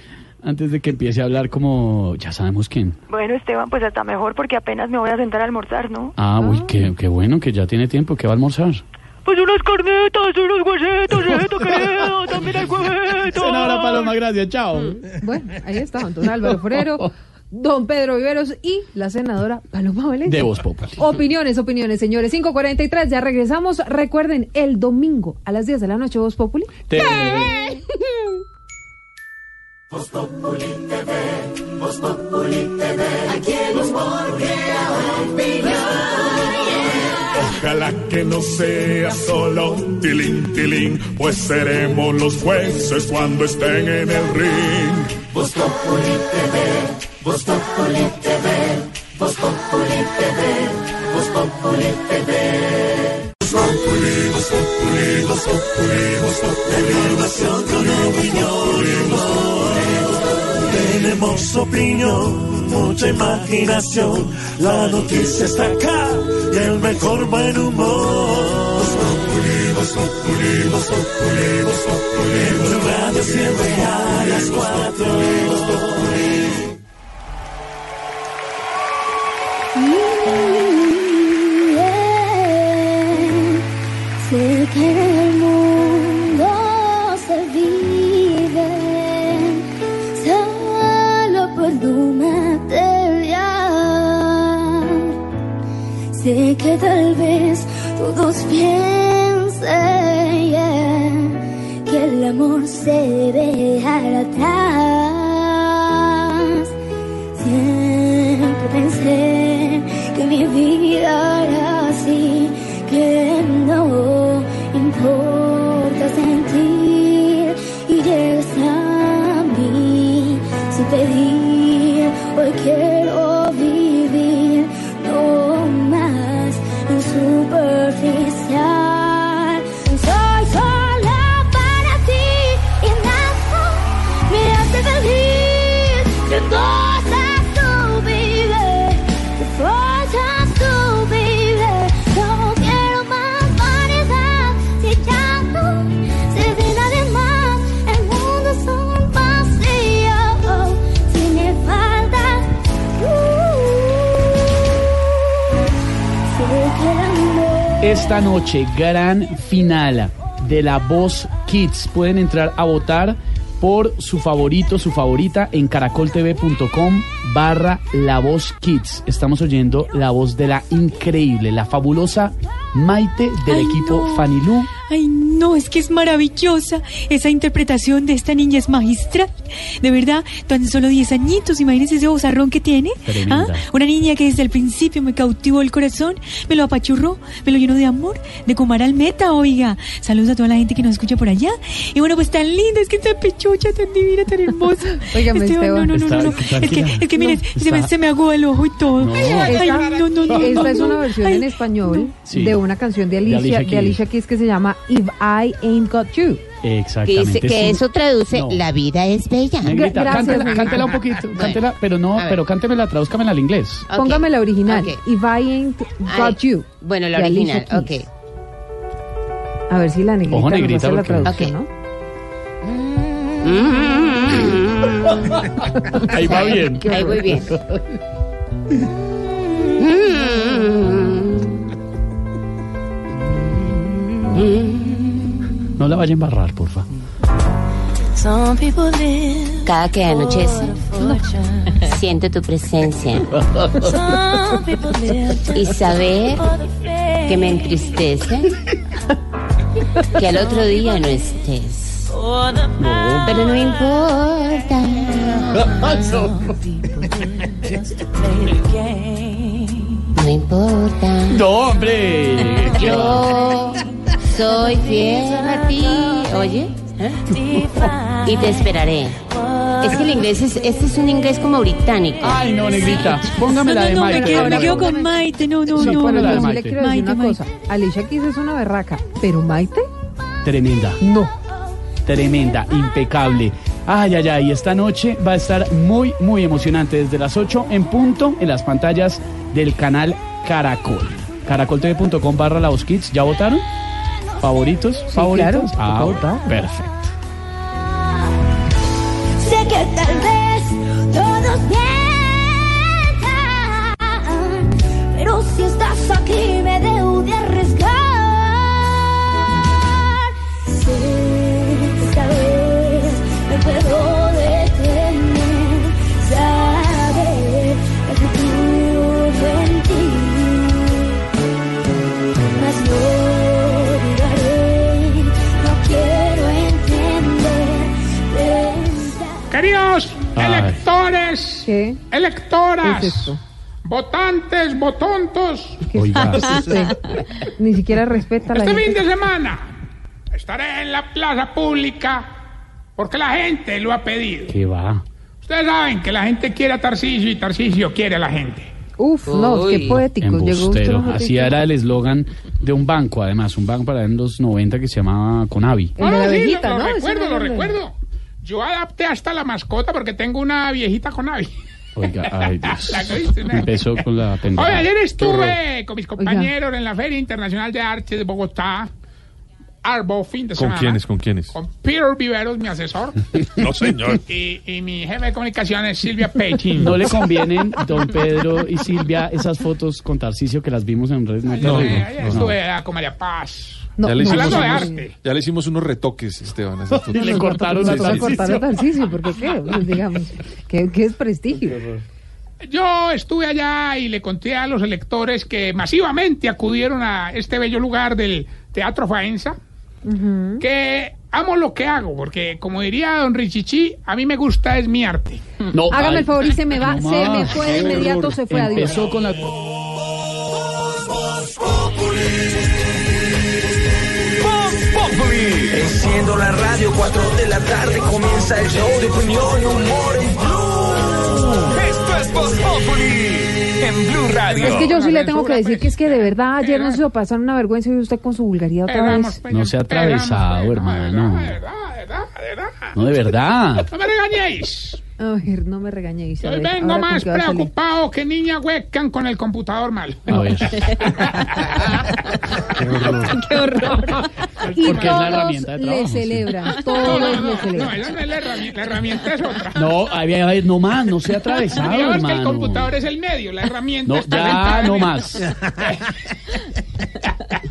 antes de que empiece a hablar como ya sabemos quién. Bueno, Esteban, pues hasta mejor porque apenas me voy a sentar a almorzar, ¿no? Ah, uy, qué, qué bueno que ya tiene tiempo, que va a almorzar. Pues unas carnitas, unos huesitos, querido, también hay huevitos. [laughs] Senadora Paloma, gracias, chao. Bueno, ahí está, don Álvaro Forero, [laughs] don Pedro Viveros y la senadora Paloma Valencia. De Voz Populi. Opiniones, opiniones, señores. 5.43, ya regresamos. Recuerden, el domingo a las 10 de la noche, Voz Populi. Te- [laughs] Voz Populi TV, Voz Populi TV, aquí el humor crea opinión. Ojalá que no sea solo tilín, tilín, pues seremos los jueces cuando estén en el ring. Voz Populi TV, Voz Populi TV, Voz Populi TV, Voz Populi TV. Voz Populi, con opinión y humor. tenemos opinión, mucha imaginación. La noticia está acá y el mejor buen humor. Voz Populi, Voz Populi, Voz Populi, Voz Populi. En radio siempre a las cuatro. Sé que en el Sé que tal vez todos piensen que el amor se debe dejar atrás. Siempre pensé Esta noche, gran final de La Voz Kids. Pueden entrar a votar por su favorito, su favorita en caracoltv.com barra La Voz Kids. Estamos oyendo la voz de la increíble, la fabulosa Maite del Ay, equipo no. Fanilú. Ay, no, es que es maravillosa. Esa interpretación de esta niña es magistral. De verdad, tan solo 10 añitos, imagínense ese bozarrón que tiene. ¿Ah? Una niña que desde el principio me cautivó el corazón, me lo apachurró, me lo llenó de amor, de comar al meta, oiga. Saludos a toda la gente que nos escucha por allá. Y bueno, pues tan linda, es que tan pechucha, tan divina, tan hermosa. [laughs] Óigame, Esteban, no, no, no, no, Es que, es que miren, No, se, me, se me aguó el ojo y todo. No. Ay, Esta, no, no, no. esta no, es una versión Ay, en español Sí. de una canción de Alicia, Alicia de. Alicia Keys que se llama If I Ain't Got You. Que, Exactamente. dice- que sí. eso traduce No. la vida es bella. Negrita, Gracias, cántela, negrita. cántela un poquito, cántela, pero no, pero cántemela, tradúzcamela al inglés. Ok. Póngame la original. Ok. If I Ain't Got Ay, You. Bueno, la original, ok. A ver si la negrita, Ojo, nos negrita, la porque- traducción, Ok. ¿no? [laughs] Ahí va bien. Ahí muy bien. [laughs] No la vaya a embarrar, porfa. Some people live Cada que anochece, siento tu presencia. Some people live Y saber for the fame. que me entristece que al otro día no estés. For the Pero no importa. [laughs] No importa. No, hombre. Yo soy fiel a ti. Oye. ¿eh? [laughs] Y te esperaré. Es que el inglés es, este es un inglés como británico. Ay, no, negrita. Póngamela No, de no, no, me Maite. quedo, me quedo póngame- con Maite. No, no, Sí, no. le quiero decir Maite, una Maite. cosa. Alicia Keys es una berraca, pero Maite, Tremenda. no. Tremenda, impecable. Ay, ay, ay, esta noche va a estar muy, muy emocionante desde las 8 en punto en las pantallas del canal Caracol. Caracoltv.com barra la Kids. ¿Ya votaron? ¿Favoritos? ¿Favoritos? claro, ah, perfecto. ¿Qué? electoras, ¿Qué es esto? votantes, votontos. Ni siquiera respeta la este fin gente. de semana estaré en la plaza pública porque la gente lo ha pedido. ¿Qué va? Ustedes saben que la gente quiere a Tarcisio y Tarcisio quiere a la gente. Uf, no, qué poético. Llegó Embustero. Así era el eslogan de un banco, además, un banco para en los 90 que se llamaba Conavi. El de la Ah, sí, abejita, lo, lo ¿no? Ese recuerdo, no lo era el de- recuerdo. Yo adapté hasta la mascota porque tengo una viejita con avi. Oiga, ay [laughs] Dios. La que viste, ¿no? Empezó con la Oye, pendejada. ayer estuve con mis compañeros en la Feria Internacional de Arte de Bogotá. Arbo, fin de ¿Con semana. quiénes? ¿Con quiénes? Con Peter Viveros, mi asesor. [laughs] No, señor. Y, y mi jefe de comunicaciones, Silvia Peitin. ¿No le convienen, don Pedro y Silvia, esas fotos con Tarcicio que las vimos en redes? No, No, No. estuve con María Paz. Ya, le hicimos Hablando de unos, arte. ya le hicimos unos retoques, Esteban. fotos. Le cortaron Sí, a sí, sí. cortaron Tarcisio, porque qué, Pues, digamos, que, que es prestigio. Yo estuve allá y le conté a los electores que masivamente acudieron a este bello lugar del Teatro Faenza que amo lo que hago, porque como diría don Richichi, a mí me gusta es mi arte. No, Hágame ay, el favor y se me va, no se me fue de inmediato, horror. se fue a Dios. Empezó con la... Enciendo la radio, 4 de la tarde comienza el show de opinión y humor en Blue. Esto es Voz en Blue Radio. Es que yo sí le tengo que decir que es que de verdad ayer nos hizo pasar una vergüenza y usted con su vulgaridad otra vez. No se ha atravesado, hermano. No, de verdad. No me regañéis. A ver, no me regañéis. ver, vengo más qué preocupado que niña webcam con el computador mal. A ver. Qué horror. [laughs] Y Porque es la herramienta de le trabajo, sí. celebran, todos le No, celebran. no es la herramienta, la herramienta es otra. No, no más, no se ha atravesado, Digamos que el computador es el medio, la herramienta No, está ya no más.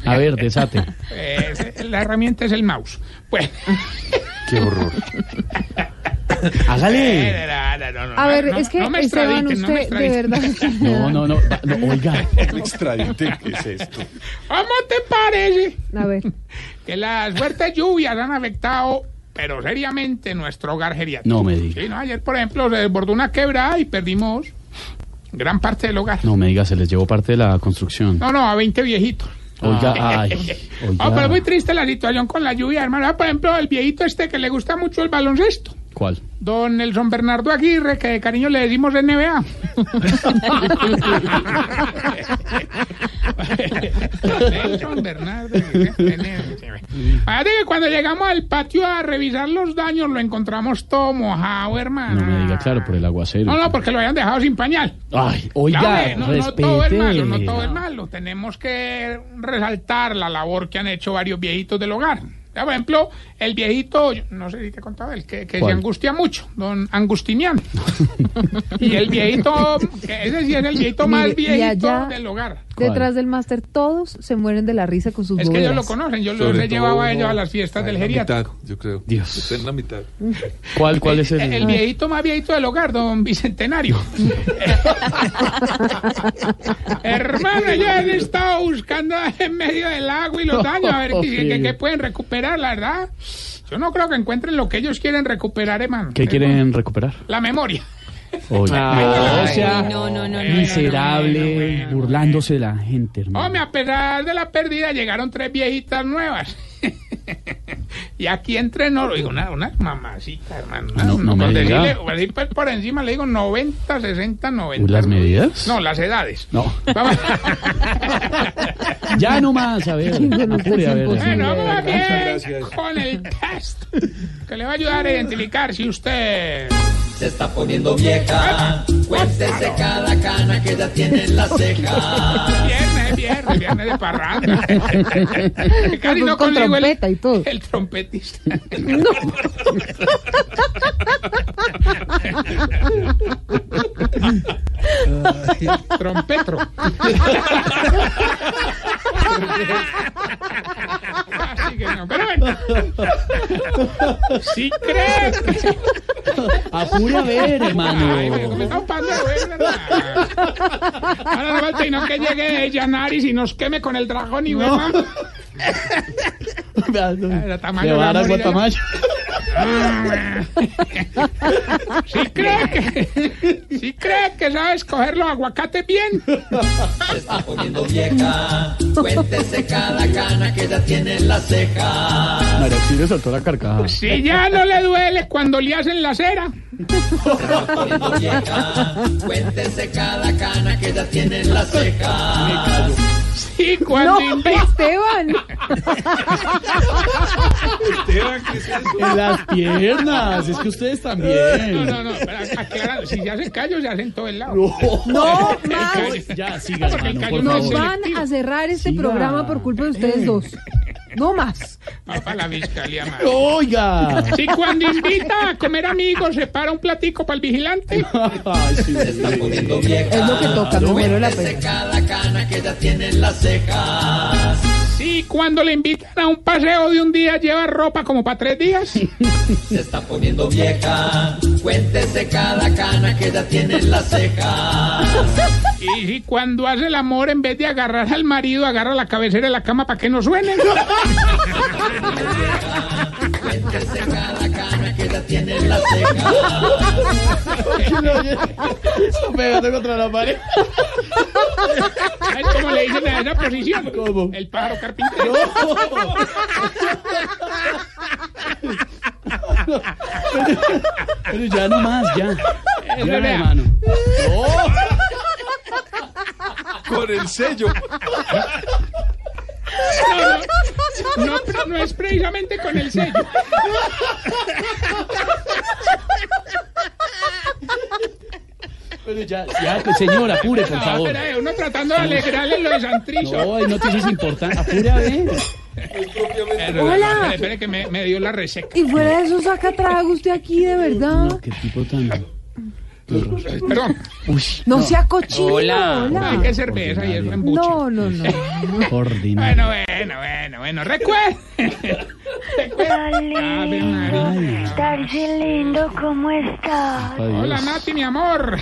A ver, desate. Eh, la herramienta es el mouse. Pues. Qué horror. [laughs] [laughs] Hágale. A ver, no, es que no me Esteban, usted de verdad. [laughs] No, no, no, no, oiga. [laughs] Extradite, ¿qué es esto? ¿Cómo te parece A ver. que las fuertes lluvias han afectado, pero seriamente, nuestro hogar geriátrico? No me diga. Sí, ¿no? Ayer, por ejemplo, se desbordó una quebrada y perdimos gran parte del hogar. No me diga, se les llevó parte de la construcción. No, no, a 20 viejitos. Oiga, ay, Ah, pero es muy oiga. triste la situación con la lluvia, hermano. Ah, Por ejemplo, el viejito este que le gusta mucho el baloncesto. ¿Cuál? Don Nelson Bernardo Aguirre, que de cariño le decimos NBA. Nelson Bernardo Aguirre, que cuando llegamos al patio a revisar los daños, lo encontramos todo mojado, hermano. No me diga, claro, por el aguacero. No, no, porque lo habían dejado sin pañal. Ay, oiga, no, no todo es malo, no todo es malo. Tenemos que resaltar la labor que han hecho varios viejitos del hogar. Ya, por ejemplo, el viejito, yo no sé si te he contado, el que, que se angustia mucho, don Angustinian. [laughs] y el viejito, que ese sí es el viejito más Mire, y viejito allá- del hogar. Detrás del máster todos se mueren de la risa con sus Es que ellos lo conocen, yo los Sobre he llevado a todo, ellos a las fiestas del en la geriátrico. mitad, yo creo. Dios. Está en la mitad. [laughs] ¿Cuál, cuál es el...? El, viejito más viejito del hogar, don Bicentenario. [laughs] Hermano, ellos han estado buscando en medio del agua y los daños, a ver qué, qué- qué pueden recuperar, la verdad. Yo no creo que encuentren lo que ellos quieren recuperar, hermano. ¿Qué quieren recuperar? La memoria. Oiga, Ay, no, o sea, no, no, no, no, miserable, burlándose de la gente, hermano. Hombre, a pesar de la pérdida, llegaron tres viejitas nuevas. [laughs] [laughs] y aquí entre nos, digo, una, una mamacita, hermano. No, no me decirle- por decir, por encima le digo 90, 60, 90. Uy, ¿Las medidas? No, las edades. No. Vamos. [laughs] Ya no más, a ver. apure, a ver. Bueno, vamos bien con el test que le va a ayudar a identificar si usted Se está poniendo vieja. Cuéntese cada cana que ya tiene en la ceja. viernes, viernes, viernes de parranda. [laughs] Casi no con consigo el, todo. el trompetista. Trompetro. Así que no, pero bueno. Si crees. Apure a ver, hermano. Ay, pero me está pasando de ver, ¿verdad? Ahora no falta y no que llegue Yanaris y nos queme con el dragón y No. Va a Guatamayo. Si cree que, si cree que sabe escoger los aguacates bien. Se está poniendo vieja. Cuéntese cada cana que ya tiene en la ceja. María Auxilio soltó la carcajada. Si ya no le duele cuando le hacen la cera. Vieja. Cuéntese cada cana que ya tiene en la ceja. Sí, cuando No, invita- Esteban. En las piernas, es que ustedes también. No, no, no, si se hacen callos, se hacen todo el lado. No, más. Ya, siga, hermano, por no favor. es Nos van a cerrar este Siga. programa por culpa de ustedes dos. No más. Va para la fiscalía, madre. Oiga. Si cuando invita a comer amigos se para un platico para el vigilante. [laughs] Ay, sí, Es lo que toca, me muero la pena. la cana que ya tiene en las cejas. Cuando le invitan a un paseo de un día lleva ropa como para tres días. [laughs] Se está poniendo vieja. Cuéntese cada cana que ya tiene en las cejas. [laughs] Y si cuando hace el amor en vez de agarrar al marido agarra la cabecera de la cama para que no suene. [laughs] Cuéntese cada ya tiene en las cejas. Pégate contra la pared. ¿Sabes cómo le dicen a esa posición? ¿Cómo? El pájaro carpintero. Pero ya no más, ya. Ya, vea. hermano. Con el sello. No, no, no, no es precisamente con el sello. Pero ya, ya, pues, señor, apure, por No, favor. espera, eh, uno tratando de alegrarle lo de Santrizo. No, hay noticias importantes. Apure a ver. Hola. Espere, espere que me, me dio la receta. Y fuera de eso saca trago usted aquí, de verdad. Qué tipo tan. Perdón. Uy, No sea cochino. Hola. hola. Ay, qué cerveza y buche. No, no, no. ordinario. Bueno, bueno, bueno, bueno. Recuerden. Ave María. Darcy lindo, ¿cómo estás? Hola, Nati, mi amor.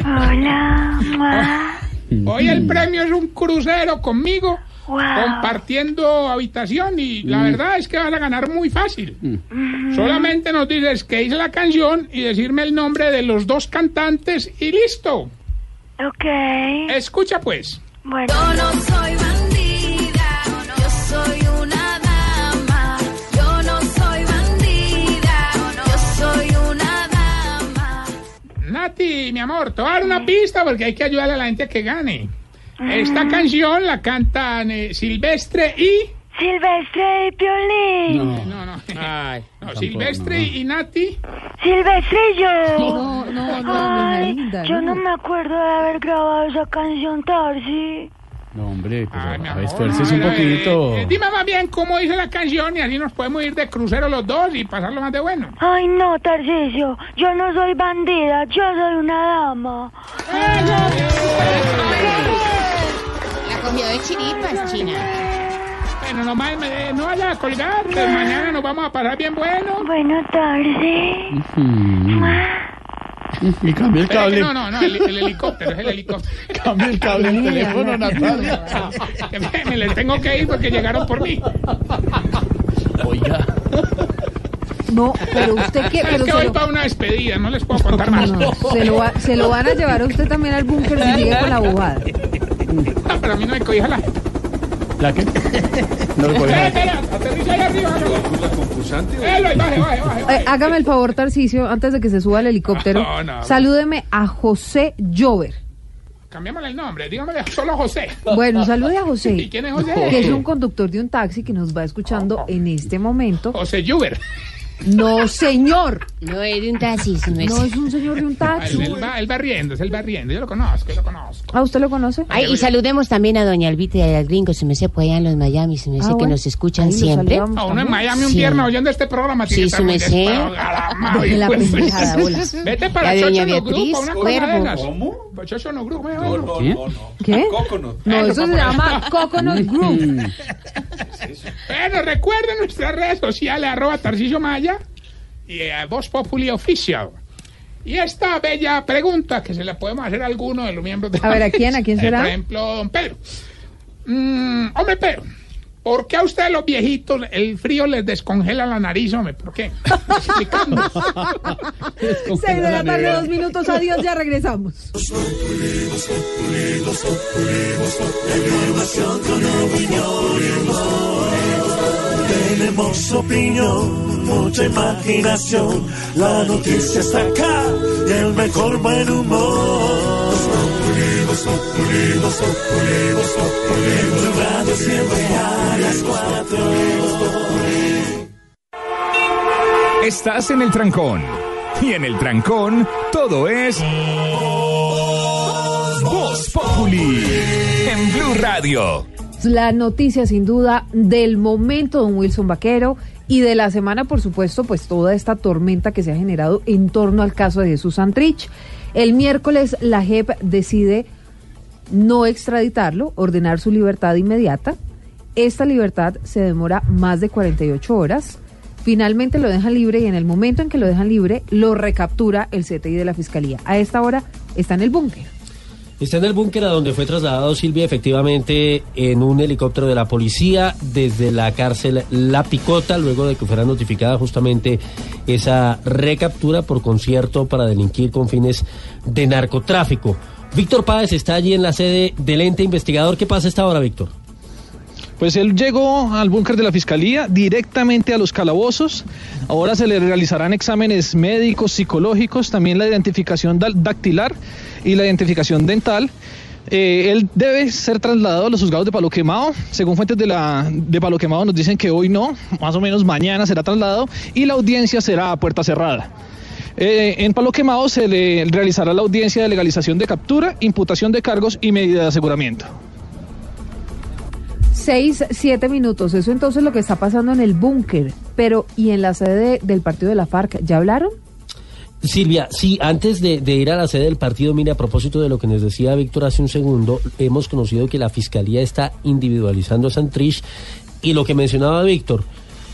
Hola, ma. Hoy el premio es un crucero conmigo. Wow. Compartiendo habitación y la Mm. verdad es que vas a ganar muy fácil. Solamente nos dices que hice la canción y decirme el nombre de los dos cantantes y listo. Ok. Escucha pues. Bueno. Yo no soy bandida, yo soy una dama. Yo no soy bandida, yo soy una dama. Nati, mi amor, te voy a dar una pista porque hay que ayudarle a la gente a que gane. Esta canción la cantan eh, Silvestre y... Silvestre y Piolín. No, no. No, [laughs] Silvestre y Nati. Silvestre y yo. No, no, no, Ay, Linda, yo no no. me acuerdo de haber grabado esa canción, Tarsi. No, hombre, pues, Ay, mi a un no, eh, poquito. eh, dime más bien cómo dice la canción y así nos podemos ir de crucero los dos y pasarlo más de bueno. Ay, no, Tarcisio. Yo no soy bandida, yo soy una dama. La de chiripas, China. Bueno, no, eh, no vaya a colgar, mañana nos vamos a pasar bien bueno. Bueno, Tarsi. Y cambia el Espera que cable. No, no, no, el, el helicóptero, es el helicóptero. [laughs] Cambia el cable del teléfono, Natalia. Que me, me les tengo que ir porque llegaron por mí. Oiga. No, pero usted qué, Es pero que se voy lo, para una despedida, no les puedo contar más. no, se lo, va- se lo van a llevar a usted también al búnker si sigue con la bobada. Ah, pero a mí no me cobija la... ¿La qué? No lo Espera, puedo espera, aterriza ahí arriba. La concursante. Él, ahí, baje, baje, baje. Eh, hágame el favor, Tarcicio, antes de que se suba al helicóptero. No, no. Salúdeme a José Llover. Cambiémosle el nombre, dígamele solo José. Bueno, salude a José. ¿Y quién es José? Que es un conductor de un taxi que nos va escuchando en este momento. José Juber. No, señor. No es de un taxi, no es. No es un señor de un Ah, taxi. Él, él va, él va riendo, él va riendo. Yo lo conozco, yo lo conozco. ¿Ah, usted lo conoce? Ay, y saludemos también a doña Albita y a las gringos, se me sé por allá en los Miami, se me sé Ah, que bueno. nos escuchan siempre. A uno en Miami un Sí. viernes oyendo este programa Sí, merced. desprogramadado, Deje la pendejada, hola. Vete para La doña Beatriz Cuervo. ¿Cómo? Pues Chocho no me no, ¿Qué? no, no. ¿Qué? Coconut. No, Eso, se llama Coconut Group. [laughs] Bueno, recuerden nuestras redes sociales, arroba Tarcisio Maya y eh, Voz Populi Official. Y esta bella pregunta que se la podemos hacer a alguno de los miembros de A ver, ¿a quién? ¿A quién [laughs] Eh, será? por ejemplo, don Pedro. Mm, hombre, Pedro, ¿por qué a ustedes los viejitos el frío les descongela la nariz, hombre? ¿Por qué? Explicando. [laughs] Seis de la tarde, dos minutos. Adiós, ya regresamos. Tenemos opinión, mucha imaginación. La noticia está acá y el mejor buen humor. En Radio siempre a las cuatro. Estás en el trancón. Y en el trancón, todo es. Voz Populi. En Blue Radio. La noticia sin duda del momento, don Wilson Vaquero, y de la semana, por supuesto, pues toda esta tormenta que se ha generado en torno al caso de Jesús Santrich. El miércoles la JEP decide no extraditarlo, ordenar su libertad inmediata. Esta libertad se demora más de 48 horas. Finalmente lo dejan libre y en el momento en que lo dejan libre lo recaptura el CTI de la Fiscalía. A esta hora está en el búnker. Está en el búnker a donde fue trasladado Silvia efectivamente en un helicóptero de la policía desde la cárcel La Picota, luego de que fuera notificada justamente esa recaptura por concierto para delinquir con fines de narcotráfico. Víctor Páez está allí en la sede del ente investigador. ¿Qué pasa esta hora, Víctor? Pues él llegó al búnker de la fiscalía directamente a los calabozos. Ahora se le realizarán exámenes médicos, psicológicos, también la identificación dactilar y la identificación dental. Eh, él debe ser trasladado a los juzgados de Palo Quemado. Según fuentes de, la, de Palo Quemado nos dicen que hoy no, más o menos mañana será trasladado y la audiencia será a puerta cerrada. Eh, en Palo Quemado se le realizará la audiencia de legalización de captura, imputación de cargos y medida de aseguramiento. Seis, siete minutos. Eso entonces lo que está pasando en el búnker. Pero, ¿y en la sede del partido de la FARC? ¿Ya hablaron? Silvia, sí, antes de, de ir a la sede del partido, mire, a propósito de lo que nos decía Víctor hace un segundo, hemos conocido que la Fiscalía está individualizando a Santrich y lo que mencionaba Víctor,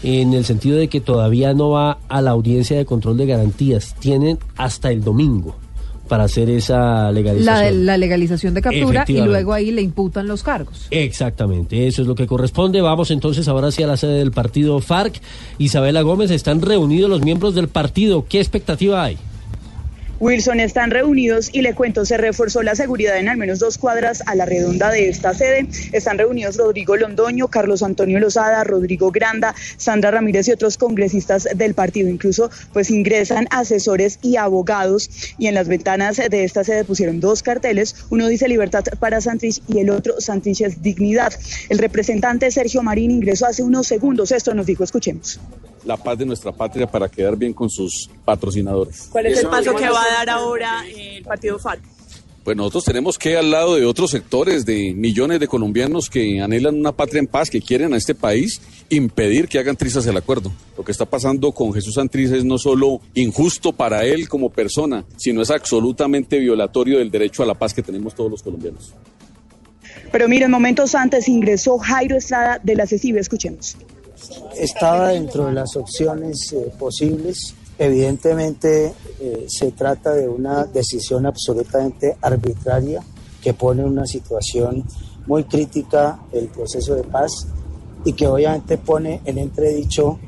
en el sentido de que todavía no va a la audiencia de control de garantías, tienen hasta el domingo para hacer esa legalización. La, de, la legalización de captura y luego ahí le imputan los cargos. Exactamente, eso es lo que corresponde. Vamos entonces ahora hacia la sede del partido FARC. Isabela Gómez, están reunidos los miembros del partido. ¿Qué expectativa hay? Wilson están reunidos y le cuento, se reforzó la seguridad en al menos dos cuadras a la redonda de esta sede. Están reunidos Rodrigo Londoño, Carlos Antonio Lozada, Rodrigo Granda, Sandra Ramírez y otros congresistas del partido. Incluso pues ingresan asesores y abogados y en las ventanas de esta sede pusieron dos carteles. Uno dice libertad para Santrich y el otro Santrich es dignidad. El representante Sergio Marín ingresó hace unos segundos. Esto nos dijo, escuchemos. La paz de nuestra patria para quedar bien con sus patrocinadores. ¿Cuál es el paso que va a dar ahora el partido FARC? Pues nosotros tenemos que, al lado de otros sectores, de millones de colombianos que anhelan una patria en paz, que quieren a este país, impedir que hagan trizas el acuerdo. Lo que está pasando con Jesús Santriz es no solo injusto para él como persona, sino es absolutamente violatorio del derecho a la paz que tenemos todos los colombianos. Pero miren, momentos antes ingresó Jairo Estrada de la CECIB. Escuchemos. Estaba dentro de las opciones eh, posibles. Evidentemente eh, se trata de una decisión absolutamente arbitraria que pone en una situación muy crítica el proceso de paz y que obviamente pone en entredicho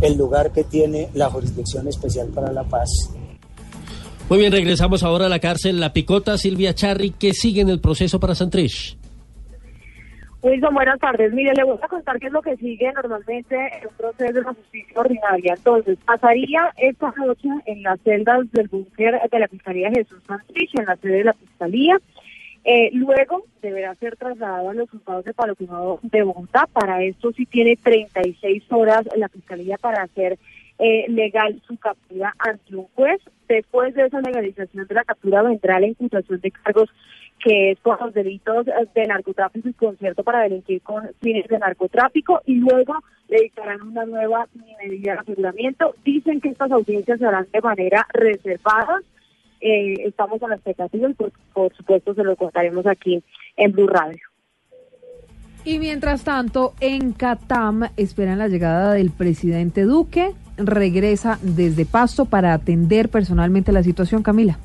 el lugar que tiene la Jurisdicción Especial para la Paz Muy bien, regresamos ahora a la cárcel La Picota, Silvia Charri, que sigue en el proceso para Santrich. Wilson, buenas tardes. Mire, le voy a contar qué es lo que sigue normalmente en un proceso de la justicia ordinaria. Entonces, pasaría esta noche en las celdas del búnker de la Fiscalía Jesús Santrich, en la sede de la Fiscalía. Eh, luego deberá ser trasladado a los juzgados de Palo de Bogotá. Para esto sí tiene 36 horas la Fiscalía para hacer eh, legal su captura ante un juez. Después de esa legalización de la captura vendrá la imputación de cargos que es por los delitos eh, de narcotráfico y concierto para delinquir con fines de narcotráfico y luego le dictarán una nueva medida de aseguramiento. Dicen que estas audiencias se harán de manera reservada. Eh, estamos a la expectativa y por, por supuesto se lo contaremos aquí en Blue Radio. Y mientras tanto, en Catam esperan la llegada del presidente Duque. Regresa desde Pasto para atender personalmente la situación, Camila.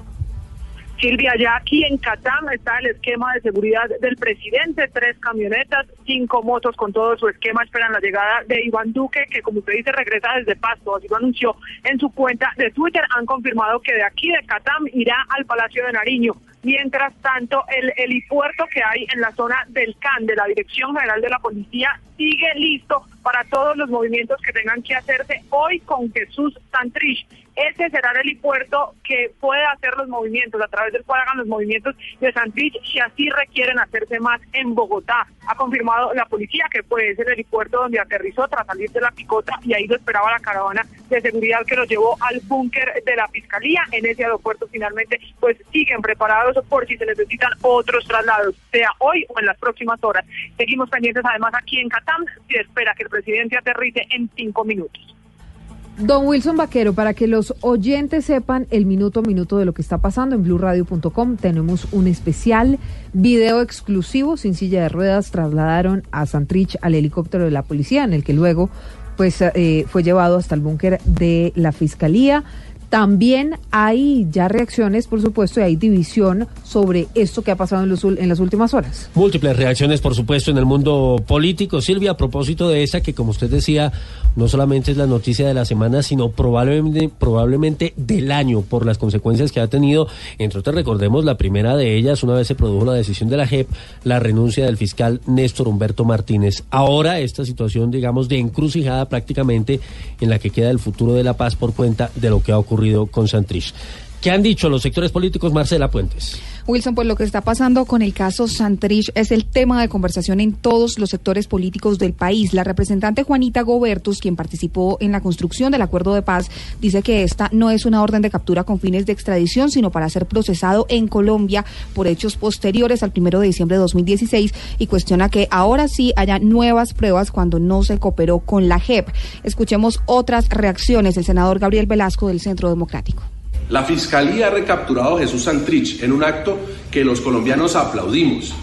Silvia, ya aquí en Catam está el esquema de seguridad del presidente, tres camionetas, cinco motos con todo su esquema, esperan la llegada de Iván Duque, que como usted dice regresa desde Pasto, así lo anunció en su cuenta de Twitter, han confirmado que de aquí de Catam irá al Palacio de Nariño. Mientras tanto, el helipuerto que hay en la zona del CAN, de la Dirección General de la Policía, sigue listo para todos los movimientos que tengan que hacerse hoy con Jesús Santrich, ese será el helipuerto que pueda hacer los movimientos, a través del cual hagan los movimientos de Santrich, si así requieren hacerse más en Bogotá. Ha confirmado la policía que fue ese el helipuerto donde aterrizó tras salir de la picota y ahí lo esperaba la caravana de seguridad que lo llevó al búnker de la fiscalía. En ese aeropuerto finalmente pues siguen preparados por si se necesitan otros traslados, sea hoy o en las próximas horas. Seguimos pendientes además aquí en Catam, se espera que el presidente aterrice en cinco minutos. Don Wilson Vaquero, para que los oyentes sepan el minuto a minuto de lo que está pasando en blueradio.com, tenemos un especial video exclusivo sin silla de ruedas. Trasladaron a Santrich al helicóptero de la policía, en el que luego pues eh, fue llevado hasta el búnker de la fiscalía. También hay ya reacciones, por supuesto, y hay división sobre esto que ha pasado en, los en las últimas horas. Múltiples reacciones, por supuesto, en el mundo político. Silvia, a propósito de esa, que como usted decía, no solamente es la noticia de la semana, sino probablemente, probablemente del año, por las consecuencias que ha tenido. Entre otras, recordemos, la primera de ellas, una vez se produjo la decisión de la JEP, la renuncia del fiscal Néstor Humberto Martínez. Ahora, esta situación, digamos, de encrucijada prácticamente, en la que queda el futuro de la paz por cuenta de lo que ha ocurrido con Santrich. ¿Qué han dicho los sectores políticos, Marcela Puentes? Wilson, pues lo que está pasando con el caso Santrich es el tema de conversación en todos los sectores políticos del país. La representante Juanita Gobertus, quien participó en la construcción del acuerdo de paz, dice que esta no es una orden de captura con fines de extradición, sino para ser procesado en Colombia por hechos posteriores al primero de diciembre de 2016 y cuestiona que ahora sí haya nuevas pruebas cuando no se cooperó con la JEP. Escuchemos otras reacciones del senador Gabriel Velasco del Centro Democrático. La Fiscalía ha recapturado a Jesús Santrich en un acto que los colombianos aplaudimos.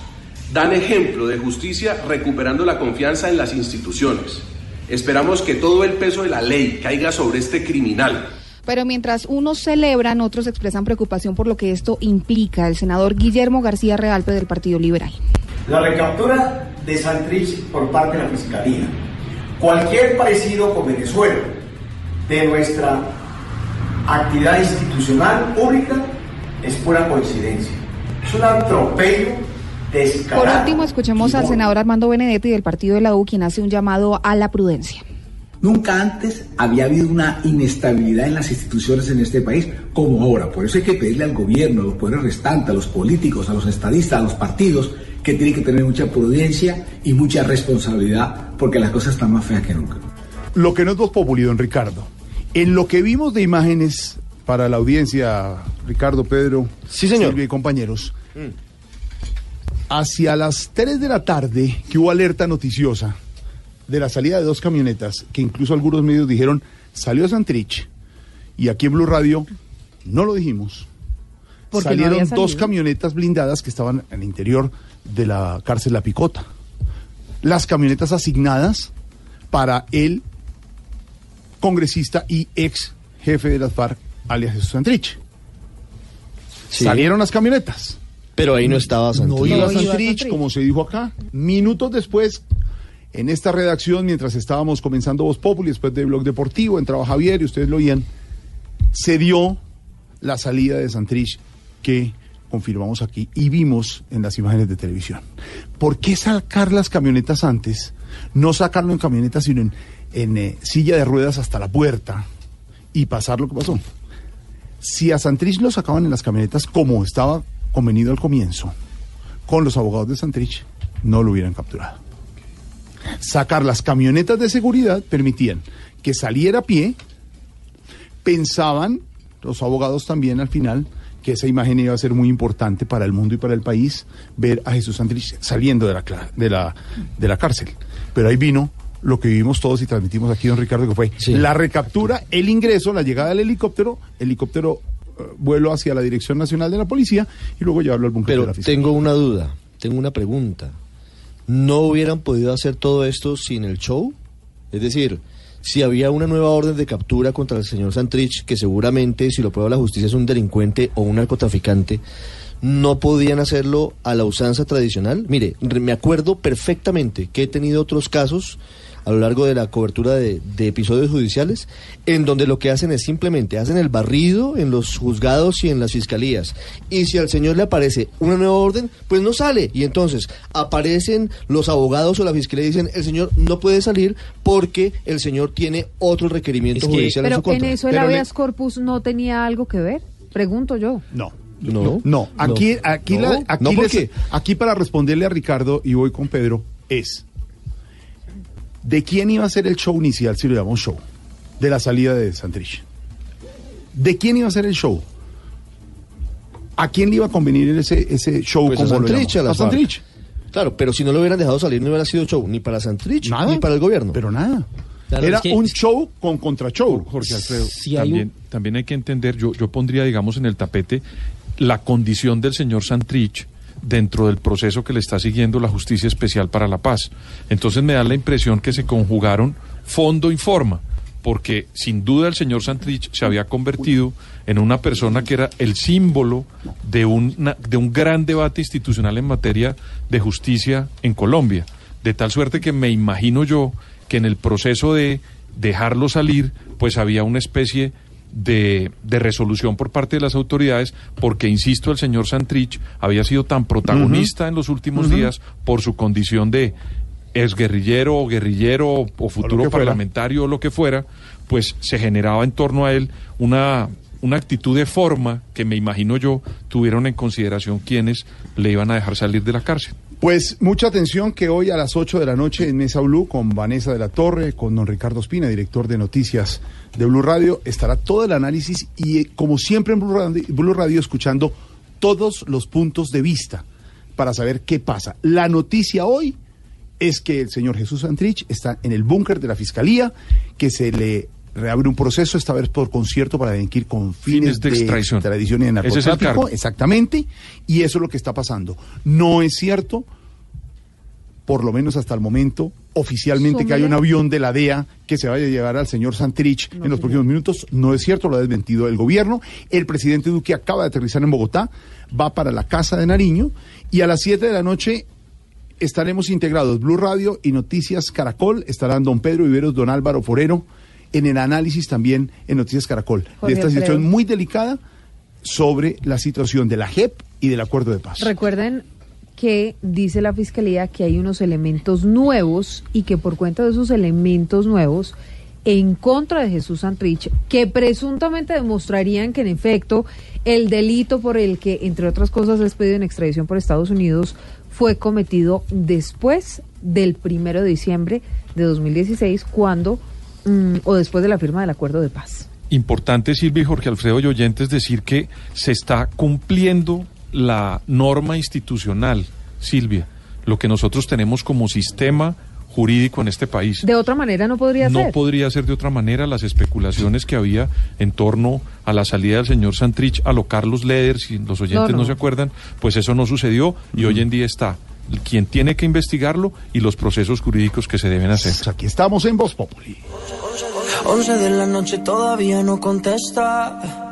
Dan ejemplo de justicia recuperando la confianza en las instituciones. Esperamos que todo el peso de la ley caiga sobre este criminal. Pero mientras unos celebran, otros expresan preocupación por lo que esto implica. El senador Guillermo García Realpe del Partido Liberal. La recaptura de Santrich por parte de la Fiscalía, cualquier parecido con Venezuela de nuestra actividad institucional pública es pura coincidencia. Es un atropello Por descarado. último, escuchemos al senador Armando Benedetti del Partido de la U, quien hace un llamado a la prudencia. Nunca antes había habido una inestabilidad en las instituciones en este país como ahora. Por eso hay que pedirle al gobierno, a los poderes restantes, a los políticos, a los estadistas, a los partidos, que tienen que tener mucha prudencia y mucha responsabilidad porque las cosas están más feas que nunca. Lo que no es Voz Populi, don Ricardo. En lo que vimos de imágenes para la audiencia, Ricardo, Pedro, Silvia y compañeros, hacia las 3 de la tarde que hubo alerta noticiosa de la salida de dos camionetas, que incluso algunos medios dijeron, salió Santrich, y aquí en Blue Radio no lo dijimos. Porque Salieron dos camionetas blindadas que estaban en el interior de la cárcel La Picota. Las camionetas asignadas para el congresista y ex jefe de las FARC, alias Jesús Santrich. Sí. Salieron las camionetas. Pero ahí no estaba No Santrich. iba No iba Santrich, Santrich. como se dijo acá. Minutos después, en esta redacción, mientras estábamos comenzando Voz Populi, después de Blog Deportivo, entraba Javier y ustedes lo oían, se dio la salida de Santrich que confirmamos aquí y vimos en las imágenes de televisión. ¿Por qué sacar las camionetas antes? No sacarlo en camionetas, sino en, en, eh, silla de ruedas hasta la puerta y pasar lo que pasó. Si a Santrich lo sacaban en las camionetas como estaba convenido al comienzo, con los abogados de Santrich, no lo hubieran capturado. Sacar las camionetas de seguridad permitían que saliera a pie, pensaban los abogados también al final que esa imagen iba a ser muy importante para el mundo y para el país, ver a Jesús Santrich saliendo de la, de la, de la cárcel. Pero ahí vino lo que vivimos todos y transmitimos aquí, don Ricardo, que fue la recaptura, el ingreso, la llegada del helicóptero, helicóptero eh, vuelo hacia la Dirección Nacional de la Policía y luego llevarlo al búnker de la Fiscalía. tengo una duda, tengo una pregunta. ¿No hubieran podido hacer todo esto sin el show? Es decir, si había una nueva orden de captura contra el señor Santrich, que seguramente, si lo prueba la justicia, es un delincuente o un narcotraficante, ¿no podían hacerlo a la usanza tradicional? Mire, re- me acuerdo perfectamente que he tenido otros casos a lo largo de la cobertura de, de episodios judiciales, en donde lo que hacen es simplemente hacen el barrido en los juzgados y en las fiscalías. Y si al señor le aparece una nueva orden, pues no sale. Y entonces aparecen los abogados o la fiscalía y dicen, el señor no puede salir porque el señor tiene otro requerimiento judicial en Pero su contra. en eso el Pero le- habeas corpus no tenía algo que ver, pregunto yo. No. No, no. Aquí, aquí, No. la- aquí, No, ¿por les- qué? aquí para responderle a Ricardo y voy con Pedro es de quién iba a ser el show inicial si lo llamamos show de la salida de Santrich. ¿De quién iba a ser el show? ¿A quién le iba a convenir ese, ese show Pues a como lo Santrich, a Santrich. Claro, pero si no lo hubieran dejado salir, no hubiera sido show ni para Santrich ni para el gobierno. Pero nada. Claro, Era es que- un show con contra show. Jorge Alfredo, Si hay también, también hay que entender, yo, yo pondría, digamos, en el tapete la condición del señor Santrich dentro del proceso que le está siguiendo la Justicia Especial para la Paz. Entonces me da la impresión que se conjugaron fondo y forma, porque sin duda el señor Santrich se había convertido en una persona que era el símbolo de, una- de un gran debate institucional en materia de justicia en Colombia. De tal suerte que me imagino yo que en el proceso de dejarlo salir, pues había una especie de, de resolución por parte de las autoridades, porque, insisto, el señor Santrich había sido tan protagonista en los últimos días por su condición de exguerrillero o guerrillero o, o futuro fuera. parlamentario o lo que fuera, pues se generaba en torno a él una, una actitud de forma que me imagino yo tuvieron en consideración quienes le iban a dejar salir de la cárcel. Pues mucha atención que hoy a las 8 de la noche en Mesa Blue con Vanessa de la Torre, con don Ricardo Espina, director de noticias de Blue Radio, estará todo el análisis y eh, como siempre en Blue Radio, Blue Radio escuchando todos los puntos de vista para saber qué pasa. La noticia hoy es que el señor Jesús Santrich está en el búnker de la Fiscalía, que se le reabre un proceso, esta vez por concierto para delinquir con fines, Fines de extradición. extradición y de Ese es el narcotráfico. cargo. Exactamente, y eso es lo que está pasando. No es cierto, por lo menos hasta el momento, oficialmente que hay un avión de la DEA que se vaya a llevar al señor Santrich en los próximos minutos. No es cierto, lo ha desmentido el gobierno. El presidente Duque acaba de aterrizar en Bogotá, va para la Casa de Nariño y a las 7 de la noche estaremos integrados Blue Radio y Noticias Caracol. Estarán don Pedro Viveros, don Álvaro Forero en el análisis también en Noticias Caracol Jorge de esta situación Alfredo. muy delicada sobre la situación de la JEP y del acuerdo de paz. Recuerden que dice la fiscalía que hay unos elementos nuevos y que por cuenta de esos elementos nuevos en contra de Jesús Santrich, que presuntamente demostrarían que en efecto el delito por el que, entre otras cosas, es pedido en extradición por Estados Unidos fue cometido después del primero de diciembre de 2016, cuando, mm, o después de la firma del acuerdo de paz. Importante, Silvia y Jorge Alfredo y oyentes, decir que se está cumpliendo la norma institucional, Silvia, lo que nosotros tenemos como sistema jurídico en este país. De otra manera no podría No ser. podría ser de otra manera las especulaciones que había en torno a la salida del señor Santrich a lo Carlos Leder, si los oyentes No, no, no. se acuerdan, pues eso no sucedió y hoy en día está quien tiene que investigarlo y los procesos jurídicos que se deben hacer. Pues aquí estamos en Voz Populi. 11 de la noche todavía no contesta.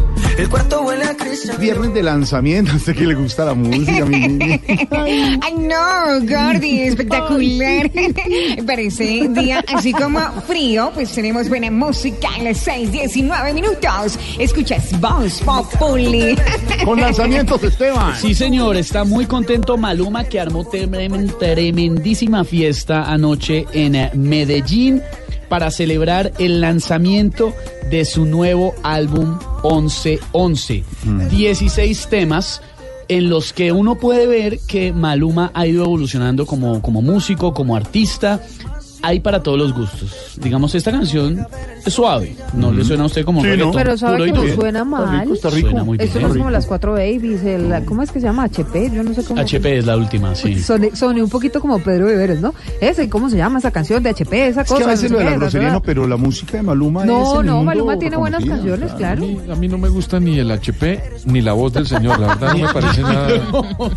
El cuarto huele a cristal. Viernes de lanzamiento, [laughs] usted que le gusta la música, mi niña. [laughs] Ay, no, Gordy, espectacular. [laughs] Parece día así como frío, pues tenemos buena música a las 6:19 minutos. Escuchas Voz Populi. Con lanzamientos, Esteban. Sí, señor, está muy contento Maluma que armó tremen- tremendísima fiesta anoche en Medellín para celebrar el lanzamiento de su nuevo álbum 1111. 16 temas en los que uno puede ver que Maluma ha ido evolucionando como, como músico, como artista. Hay para todos los gustos. digamos, esta canción es suave. No le suena a usted como Sí, ¿no? Pero sabe puro y que no suena mal. Suena muy bien. Esto no es como las cuatro babies, el, ¿cómo es que se llama? HP, yo no sé cómo. HP es la última, sí. Soné, soné un poquito como Pedro Viveres, ¿no? Ese, ¿cómo se llama esa canción de HP? Esa Es cosa. que a veces no lo de la grosería no, pero la música de Maluma es No, el no, mundo Maluma tiene buenas canciones, claro. A mí no me gusta ni el HP ni la voz del señor, la verdad no me parece nada. [laughs]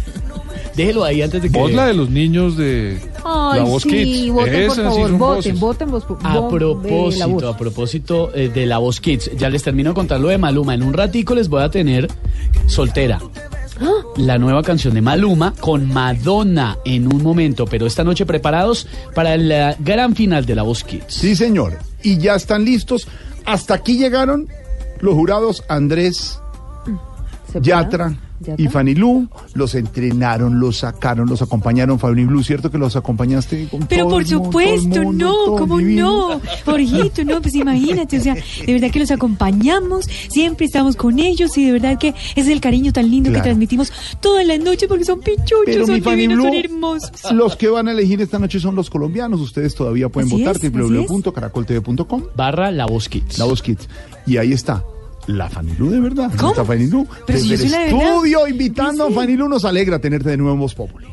Déjelo ahí antes de que... Voz la de los niños de Ay, la voz sí, Kids. voten, por Esas sí favor, son voten, voten, vos, A vos, propósito, a propósito eh, de la voz Kids, ya les termino de contar lo de Maluma. En un ratico les voy a tener soltera. ¡Ah! La nueva canción de Maluma con Madonna en un momento, pero esta noche preparados para la gran final de la voz Kids. Sí, señor. Y ya están listos. Hasta aquí llegaron los jurados Andrés, Yatra y Fanny Lu. Los entrenaron, los sacaron, los acompañaron. Fanny Lu, ¿cierto que los acompañaste? Con Pero todo por el mundo, supuesto, todo el mundo, no, ¿cómo divino? no? Jorgito, no, pues imagínate, o sea, de verdad que los acompañamos, siempre estamos con ellos y de verdad que ese es el cariño tan lindo Claro. que transmitimos toda la noche porque son pichuchos, Pero son divinos, Blue, son hermosos. los que van a elegir esta noche son los colombianos. Ustedes todavía pueden Así votar www.caracoltv.com barra La Voz Kids. La Voz Kids. Y ahí está. La Fanny Lu de verdad. ¿Cómo? Fanny Lu. Pero si soy el la de verdad. estudio invitando a Fanny Lu. Nos alegra tenerte de nuevo en Voz Populi.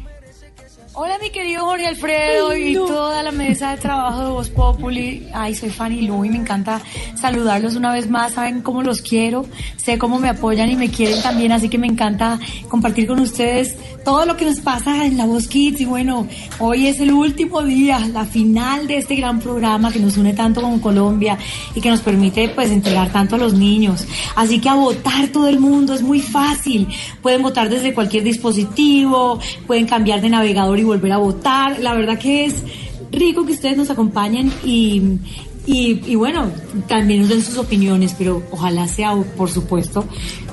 Hola mi querido Jorge Alfredo y toda la mesa de trabajo de Voz Populi. Ay, soy Fanny Lu y me encanta saludarlos una vez más. Saben cómo los quiero, sé cómo me apoyan y me quieren también, así que me encanta compartir con ustedes todo lo que nos pasa en la Voz Kids. Y bueno, hoy es el último día, la final de este gran programa que nos une tanto con Colombia y que nos permite pues entregar tanto a los niños. Así que a votar todo el mundo es muy fácil. Pueden votar desde cualquier dispositivo, pueden cambiar de navegador y volver a votar. La verdad que es rico que ustedes nos acompañen y, y, y bueno, también nos den sus opiniones, pero ojalá sea, por supuesto,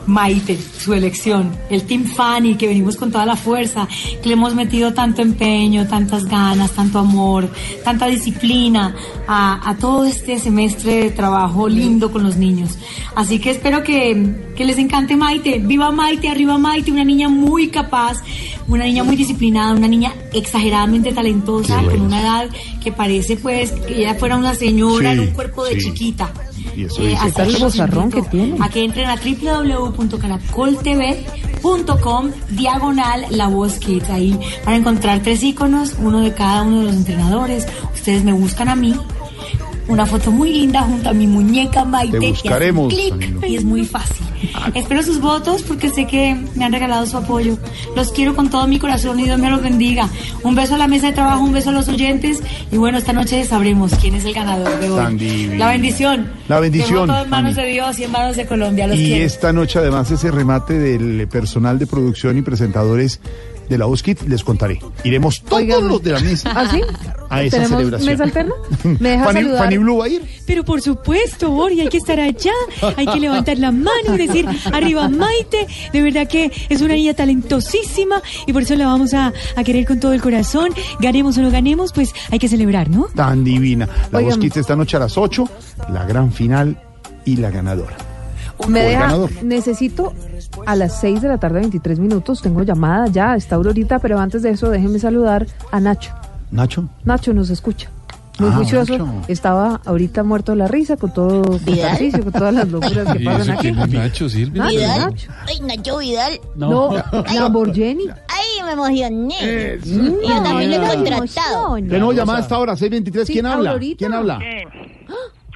Maite, su elección, el Team Fanny, que venimos con toda la fuerza, que le hemos metido tanto empeño, tantas ganas, tanto amor, tanta disciplina a, a todo este semestre de trabajo lindo con los niños. Así que espero que, que les encante Maite. Viva Maite, arriba Maite, una niña muy capaz, una niña muy disciplinada, una niña exageradamente talentosa, con una edad que parece pues que ella fuera una señora en un cuerpo de sí. chiquita. Y eso Eh, dice. el bozarrón que tiene. A que entren a www.caracoltv.com diagonal La Voz Kids. Ahí van a encontrar tres iconos, uno de cada uno de los entrenadores. Ustedes me buscan a mí. Una foto muy linda junto a mi muñeca Maite. Te buscaremos, clic, Danilo. y es muy fácil. Espero sus votos porque sé que me han regalado su apoyo. Los quiero con todo mi corazón y Dios me los bendiga. Un beso a la mesa de trabajo, un beso a los oyentes. Y bueno, esta noche sabremos quién es el ganador de hoy. La bendición. La bendición, todo en manos de Dios y en manos de Colombia. Los Y quiero. esta noche, además, ese remate del personal de producción y presentadores de la Kids, les contaré. Iremos todos los de la mesa ¿Ah, sí? a esa ¿Tenemos celebración. mesa alterna? [laughs] ¿Me deja Fanny, saludar? Fanny Blue va a ir. Pero por supuesto, Jorge, hay que estar allá, hay que levantar la mano y decir, arriba Maite, de verdad que es una niña talentosísima y por eso la vamos a, a querer con todo el corazón, ganemos o no ganemos, pues hay que celebrar, ¿no? Tan divina. La Kids esta noche a las 8, la gran final y la ganadora. Me deja, ganador. necesito a las 6 de la tarde, 23 minutos, tengo llamada ya, está Aurorita, pero antes de eso déjenme saludar a Nacho. Nacho. Nacho nos escucha. Muy Ah, juicioso. Nacho. Estaba ahorita muerto de la risa con todo ejercicio, con todas las locuras que ¿Y pasan aquí. quién es Nacho, Silvia? Nacho, Vidal. Nacho. Ay, Nacho Vidal. No, [laughs] Lamborghini. Ay, me emocioné. Eso. Yo también lo he Ay, contratado. Tenemos llamada hasta ahora, 623. Sí, ¿Quién habla? Aurorita. ¿Quién habla?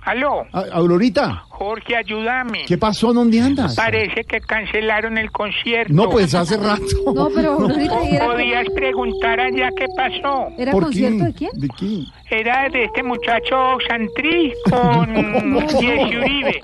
Aló, Ah, Aurorita. Jorge, ayúdame. ¿Qué pasó? ¿Dónde andas? Parece que cancelaron el concierto. No, pues hace rato. [laughs] No, pero Aurorita ¿O era, podías preguntar allá qué pasó? ¿era ¿Por concierto de quién? ¿De [laughs] quién? Era de este muchacho Santri con [laughs] Jesse Uribe,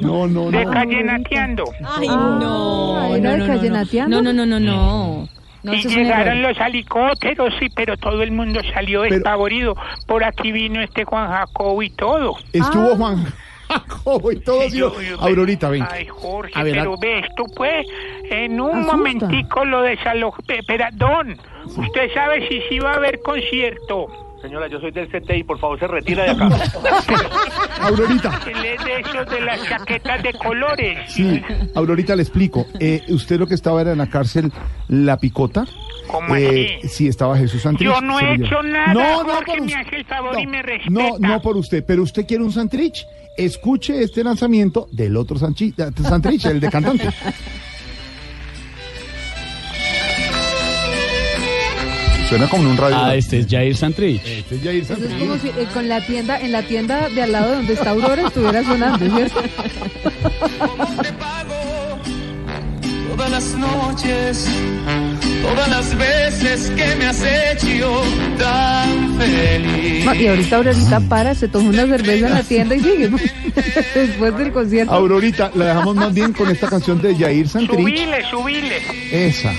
No, no, de no. Callenateando. Ay, Ah, no, ¿era no, de no, no, no, no, no, no, no. No, y llegaron los helicópteros, sí, pero todo el mundo salió Pero- despavorido. Por aquí vino este Juan Jacobo y todo. Estuvo Juan Jacobo y todo. sí. Yo- yo- Aurorita, ven. Ay, Jorge, A ver, pero ves tú, pues, en un Asusta. momentico lo desalojó. Perdón, usted sabe si sí va a haber concierto. Señora, yo soy del CTI, por favor se retira de acá. [laughs] Aurorita. Él es de esos de las chaquetas de colores. Sí, Aurorita, le explico. Eh, ¿Usted lo que estaba era en la cárcel La Picota? ¿Cómo Eh, así? Sí, estaba Jesús Santrich. Yo no he hecho nada, No, no, por me usted. hace el favor y me respeta. No, no por usted, pero usted quiere un Santrich. Escuche este lanzamiento del otro Sanchi- Santrich, el de cantante. [laughs] Suena como en un radio. Ah, este es Jair Santrich. Este es Jair Eso es como si eh, con la tienda, en la tienda de al lado donde está Aurora estuviera sonando, ¿cierto? Todas las noches, todas las veces que me has hecho tan feliz. No, y ahorita Aurorita para, se toma una cerveza en la tienda y sigue. [laughs] Después del concierto. Aurorita, la dejamos más bien con esta canción de Jair Santrich. Subile, subile. Esa.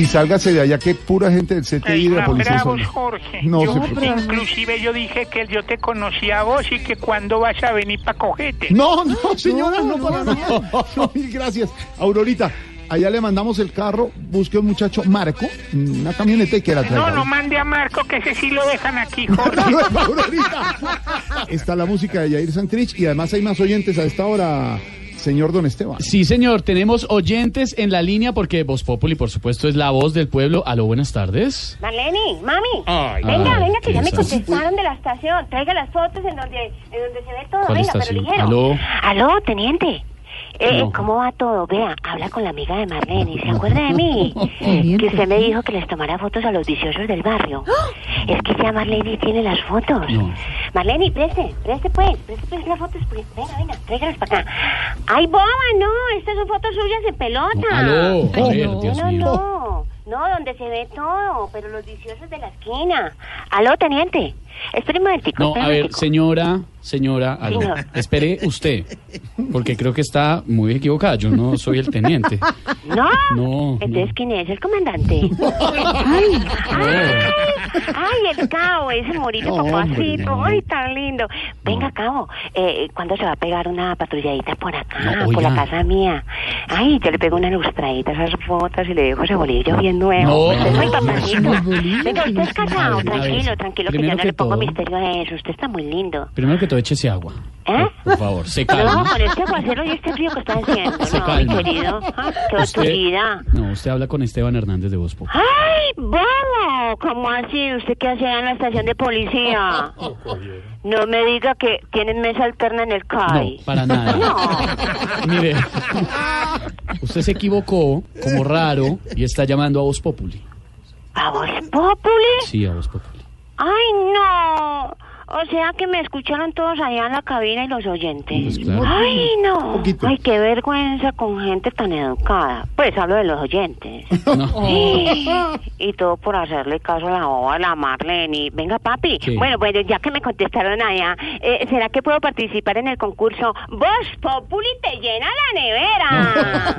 Y sálgase de allá que pura gente del CTI de la policía. bravos, son- Jorge. No yo, se preocupe. Inclusive yo dije que yo te conocía a vos y que cuando vas a venir para cogerte. No, no, señora, no, para nada. No, [laughs] mil gracias. Aurorita, allá le mandamos el carro, busque un muchacho, Marco, una camioneta y que la traiga. No, no mande a Marco que ese sí lo dejan aquí, Jorge. [laughs] Aurorita. Está la música de Jair Santrich y además hay más oyentes a esta hora, señor Don Esteban. Sí, señor, tenemos oyentes en la línea porque Voz Populi, por supuesto, es la voz del pueblo. Aló, buenas tardes. Marlene, mami, Ay, venga, ay, venga, que ya me esas. contestaron de la estación. Traiga las fotos en donde, en donde se ve todo. ¿Cuál venga, estación? pero ligero. Aló. Aló, teniente. Eh, No. ¿Cómo va todo? Vea, habla con la amiga de Marlene. ¿Se acuerda de [laughs] mí? que usted me dijo que les tomara fotos a los viciosos del barrio. [gasps] Es que ya Marlene tiene las fotos. Marlene, preste, preste pues, preste pues las fotos. Pues. Venga, venga, tráigalas para acá. ¡Ay, boba, no! Estas son fotos suyas de pelota. aló, a ver, no, Dios no, mío. no. No, donde se ve todo, pero los viciosos de la esquina. Aló, teniente. Espere un momentico. No, a ver, momentico. señora, señora. Señor. Espere usted, porque creo que está muy equivocada. Yo no soy el teniente. No. No, Entonces, ¿quién es? ¿El comandante? Ay, Ay, el cabo, ese morito No, hombre, papacito. no. Ay, tan lindo. Venga, cabo, eh, ¿cuándo se va a pegar una patrulladita por acá, No, por la casa mía? Ay, yo le pego una lustradita a esas fotos y le dejo ese bolillo bien nuevo. No, usted es muy no, papacito. no, no, Venga, usted es casado, tranquilo, tranquilo, que primero no le pongo todo- misterio a eso. Usted está muy lindo. Primero que todo, échese agua. ¿Eh? Por favor, se No, calma. con este aguacero y este frío que está haciendo. [laughs] Se no, calma. mi querido. Ah, qué autoridad. No, usted habla con Esteban Hernández de Voz Populi. ¡Ay, bobo! ¿Cómo así? ¿Usted qué hace en la estación de policía? [laughs] No me diga que tienen mesa alterna en el CAI. No, para nada. [laughs] Mire, usted se equivocó como raro y está llamando a Voz Populi. ¿A vos, Populi? Sí, a Voz Populi. ¡Ay, no! O sea que me escucharon todos allá en la cabina y los oyentes. Pues claro. ¡Ay, no! Poquito. ¡Ay, qué vergüenza con gente tan educada! Pues hablo de los oyentes. [laughs] Y todo por hacerle caso a la boba, a la Marlene. Venga, papi. Bueno, bueno, ya que me contestaron allá, eh, ¿será que puedo participar en el concurso Voz Populi te llena la nevera?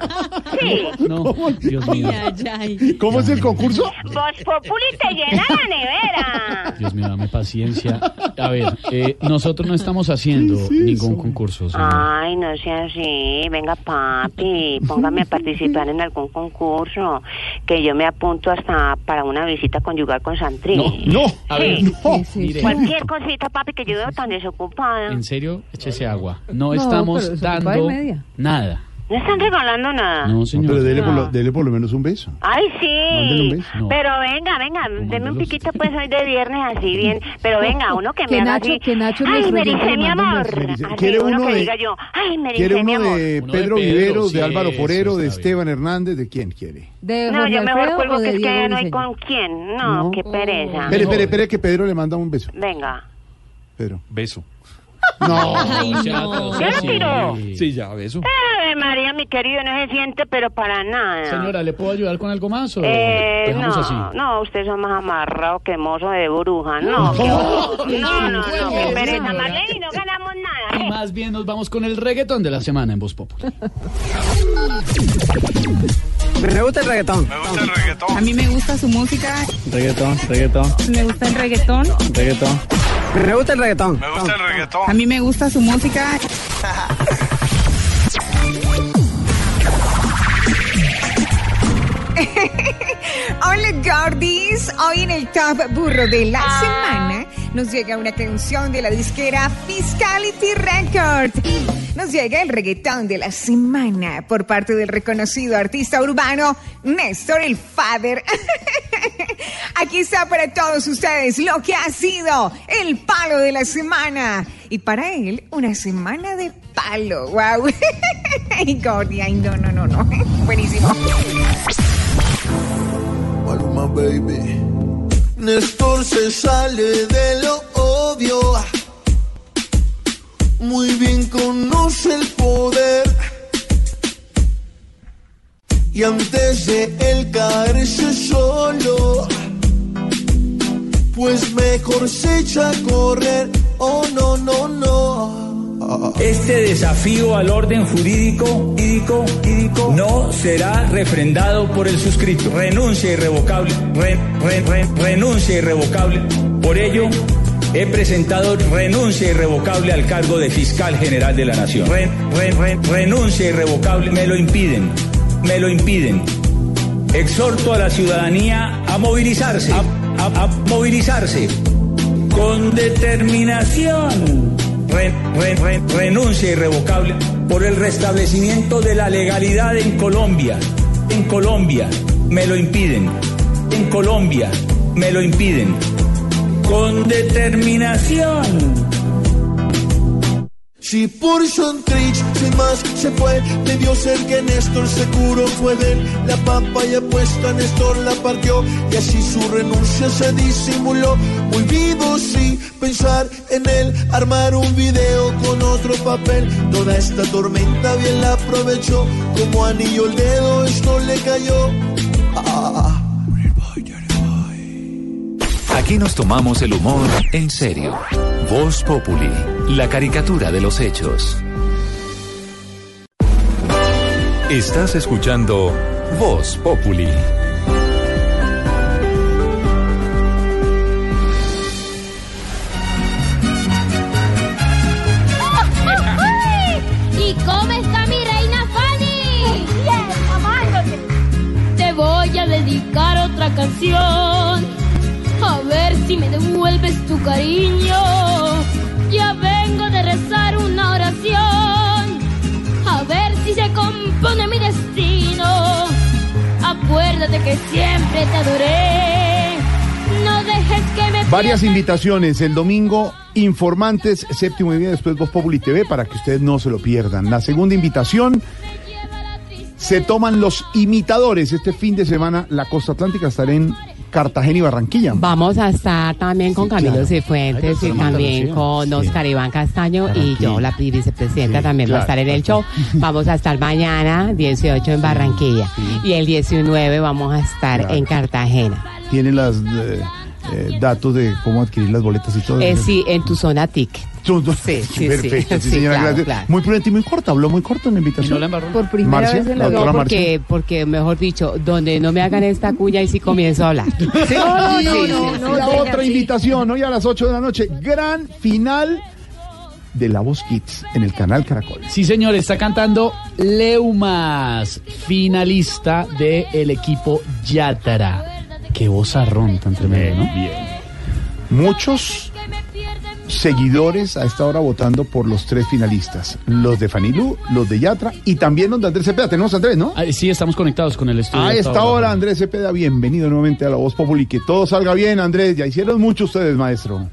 Sí. No, Dios mío. ¿Cómo es el concurso? Voz Populi te llena la nevera. Dios mío, dame paciencia. A ver, eh, nosotros no estamos haciendo ningún concurso. señor. Ay, no sea así. Venga, papi, póngame a participar en algún concurso. Que yo me apunto hasta para una visita conyugal con Santri. No, no, a ver, Sí. no. Mire. Cualquier cosita, papi, que yo veo tan desocupada. En serio, échese agua. No, No, estamos dando nada. No están regalando nada. No, señor. Pero dele por, No. lo, dele por lo menos un beso. Ay, Mándele un sí. beso. No. Pero venga, venga, deme un piquito pues hoy de viernes así bien. Pero venga, uno que me Que haga Nacho- así. que Nacho Ay, me dice mi amor. ¿Quiere uno uno que de- diga yo, ay, me ¿Quiere dice mi uno amor. de Pedro Viveros, sí, de Álvaro Forero, de Esteban Hernández? ¿De quién quiere? ¿De No, Jorge yo mejor cuelgo que es que no hay con quién. No, qué pereza. Espere, espere, espere que Pedro le manda un beso. Venga. Pedro. Beso. [laughs] No. [laughs] Ay, no. ¿Ya lo tiró? Sí, ya, beso. Ay, María, mi querido, no se siente, pero para nada. Señora, ¿le puedo ayudar con algo más o Eh, dejamos no, así? no, usted es más amarrado que mozo de bruja. No, [laughs] qué no, no, no, qué pereza. Marlene, no ganamos nada. Y más bien nos vamos con el reggaetón de la semana en Voz Populi. Me gusta el reggaetón. Me gusta el reggaetón. A mí me gusta su música. Reggaetón, reggaetón, Me gusta el reggaetón. reggaetón. Me gusta el reggaetón. Me gusta el reggaetón. A mí me gusta su música. [laughs] [laughs] Hola Gordis. Hoy en el Top Burro de la semana nos llega una canción de la disquera Fiscality Records. Nos llega el reggaetón de la semana por parte del reconocido artista urbano Néstor el Father. [laughs] Aquí está para todos ustedes lo que ha sido el palo de la semana. Y para él, una semana de palo. ¡Wow! [laughs] Ay, no, no, no, no. [laughs] Buenísimo. Maluma, baby. Néstor se sale de lo obvio. Muy bien conoce el poder. Y antes de él caerse solo, pues mejor se echa a correr. Oh, no, no, no. Este desafío al orden jurídico, jurídico, jurídico no será refrendado por el suscrito. Renuncia irrevocable. Re- re- re- renuncia irrevocable. Por ello, he presentado renuncia irrevocable al cargo de fiscal general de la nación. Re- re- re- renuncia irrevocable. Me lo impiden. Me lo impiden. Exhorto a la ciudadanía a movilizarse. a- a- movilizarse con determinación. Re- re- re- renuncia irrevocable por el restablecimiento de la legalidad en Colombia. En Colombia me lo impiden. En Colombia me lo impiden. Con determinación. Si por Santrich sin más se fue, debió ser que Néstor seguro fue de él. La papaya puesta, Néstor la partió y así su renuncia se disimuló. Muy vivo sí, pensar en él, armar un video con otro papel. Toda esta tormenta bien la aprovechó, como anillo el dedo esto le cayó. Ah. Aquí nos tomamos el humor en serio. Voz Populi, la caricatura de los hechos. Estás escuchando Voz Populi. ¿Y cómo está mi reina Fanny? Bien. Te voy a dedicar otra canción. Si me devuelves tu cariño. Ya vengo de rezar una oración. A ver si se compone mi destino. Acuérdate que siempre te adoré. No dejes que me Varias invitaciones el domingo, informantes, séptimo día después Voz Populi TV para que ustedes no se lo pierdan. La segunda invitación, se toman los imitadores. Este fin de semana la costa atlántica estará en Cartagena y Barranquilla. Vamos a estar también con Camilo claro. Cifuentes y también Lucía. con Oscar Iván Castaño y yo, la vicepresidenta, Sí, también va a estar en el show. Vamos a estar mañana, 18 en Barranquilla. Y el 19 vamos a estar Claro. en Cartagena. Tiene los datos de cómo adquirir las boletas y todo. Eh, sí, en tu zona ticket. Sí, sí, Perfecto, sí, sí, señora, claro, gracias. claro. Muy prudente y muy corta, habló muy corto en la invitación. Por primera Marcia, vez en la la doctora no, Marcia. porque, porque, mejor dicho, donde no me hagan esta cuya y sí comienzo a hablar. Sí, [laughs] no, no, la no, no, otra sí. invitación, hoy a las 8 de la noche, gran final de La Voz Kids en el canal Caracol. Sí, señor, está cantando Leumas, finalista del equipo Yatara. Qué vozarrón tan tremendo, ¿no? Muchos seguidores a esta hora votando por los tres finalistas, los de Fanilú, los de Yatra y también los de Andrés Cepeda. Tenemos a Andrés, ¿no? Ah, Sí, estamos conectados con el estudio. A esta hora, Andrés Cepeda, bienvenido nuevamente a La Voz Populi. Que todo salga bien, Andrés. Ya hicieron mucho ustedes, maestro.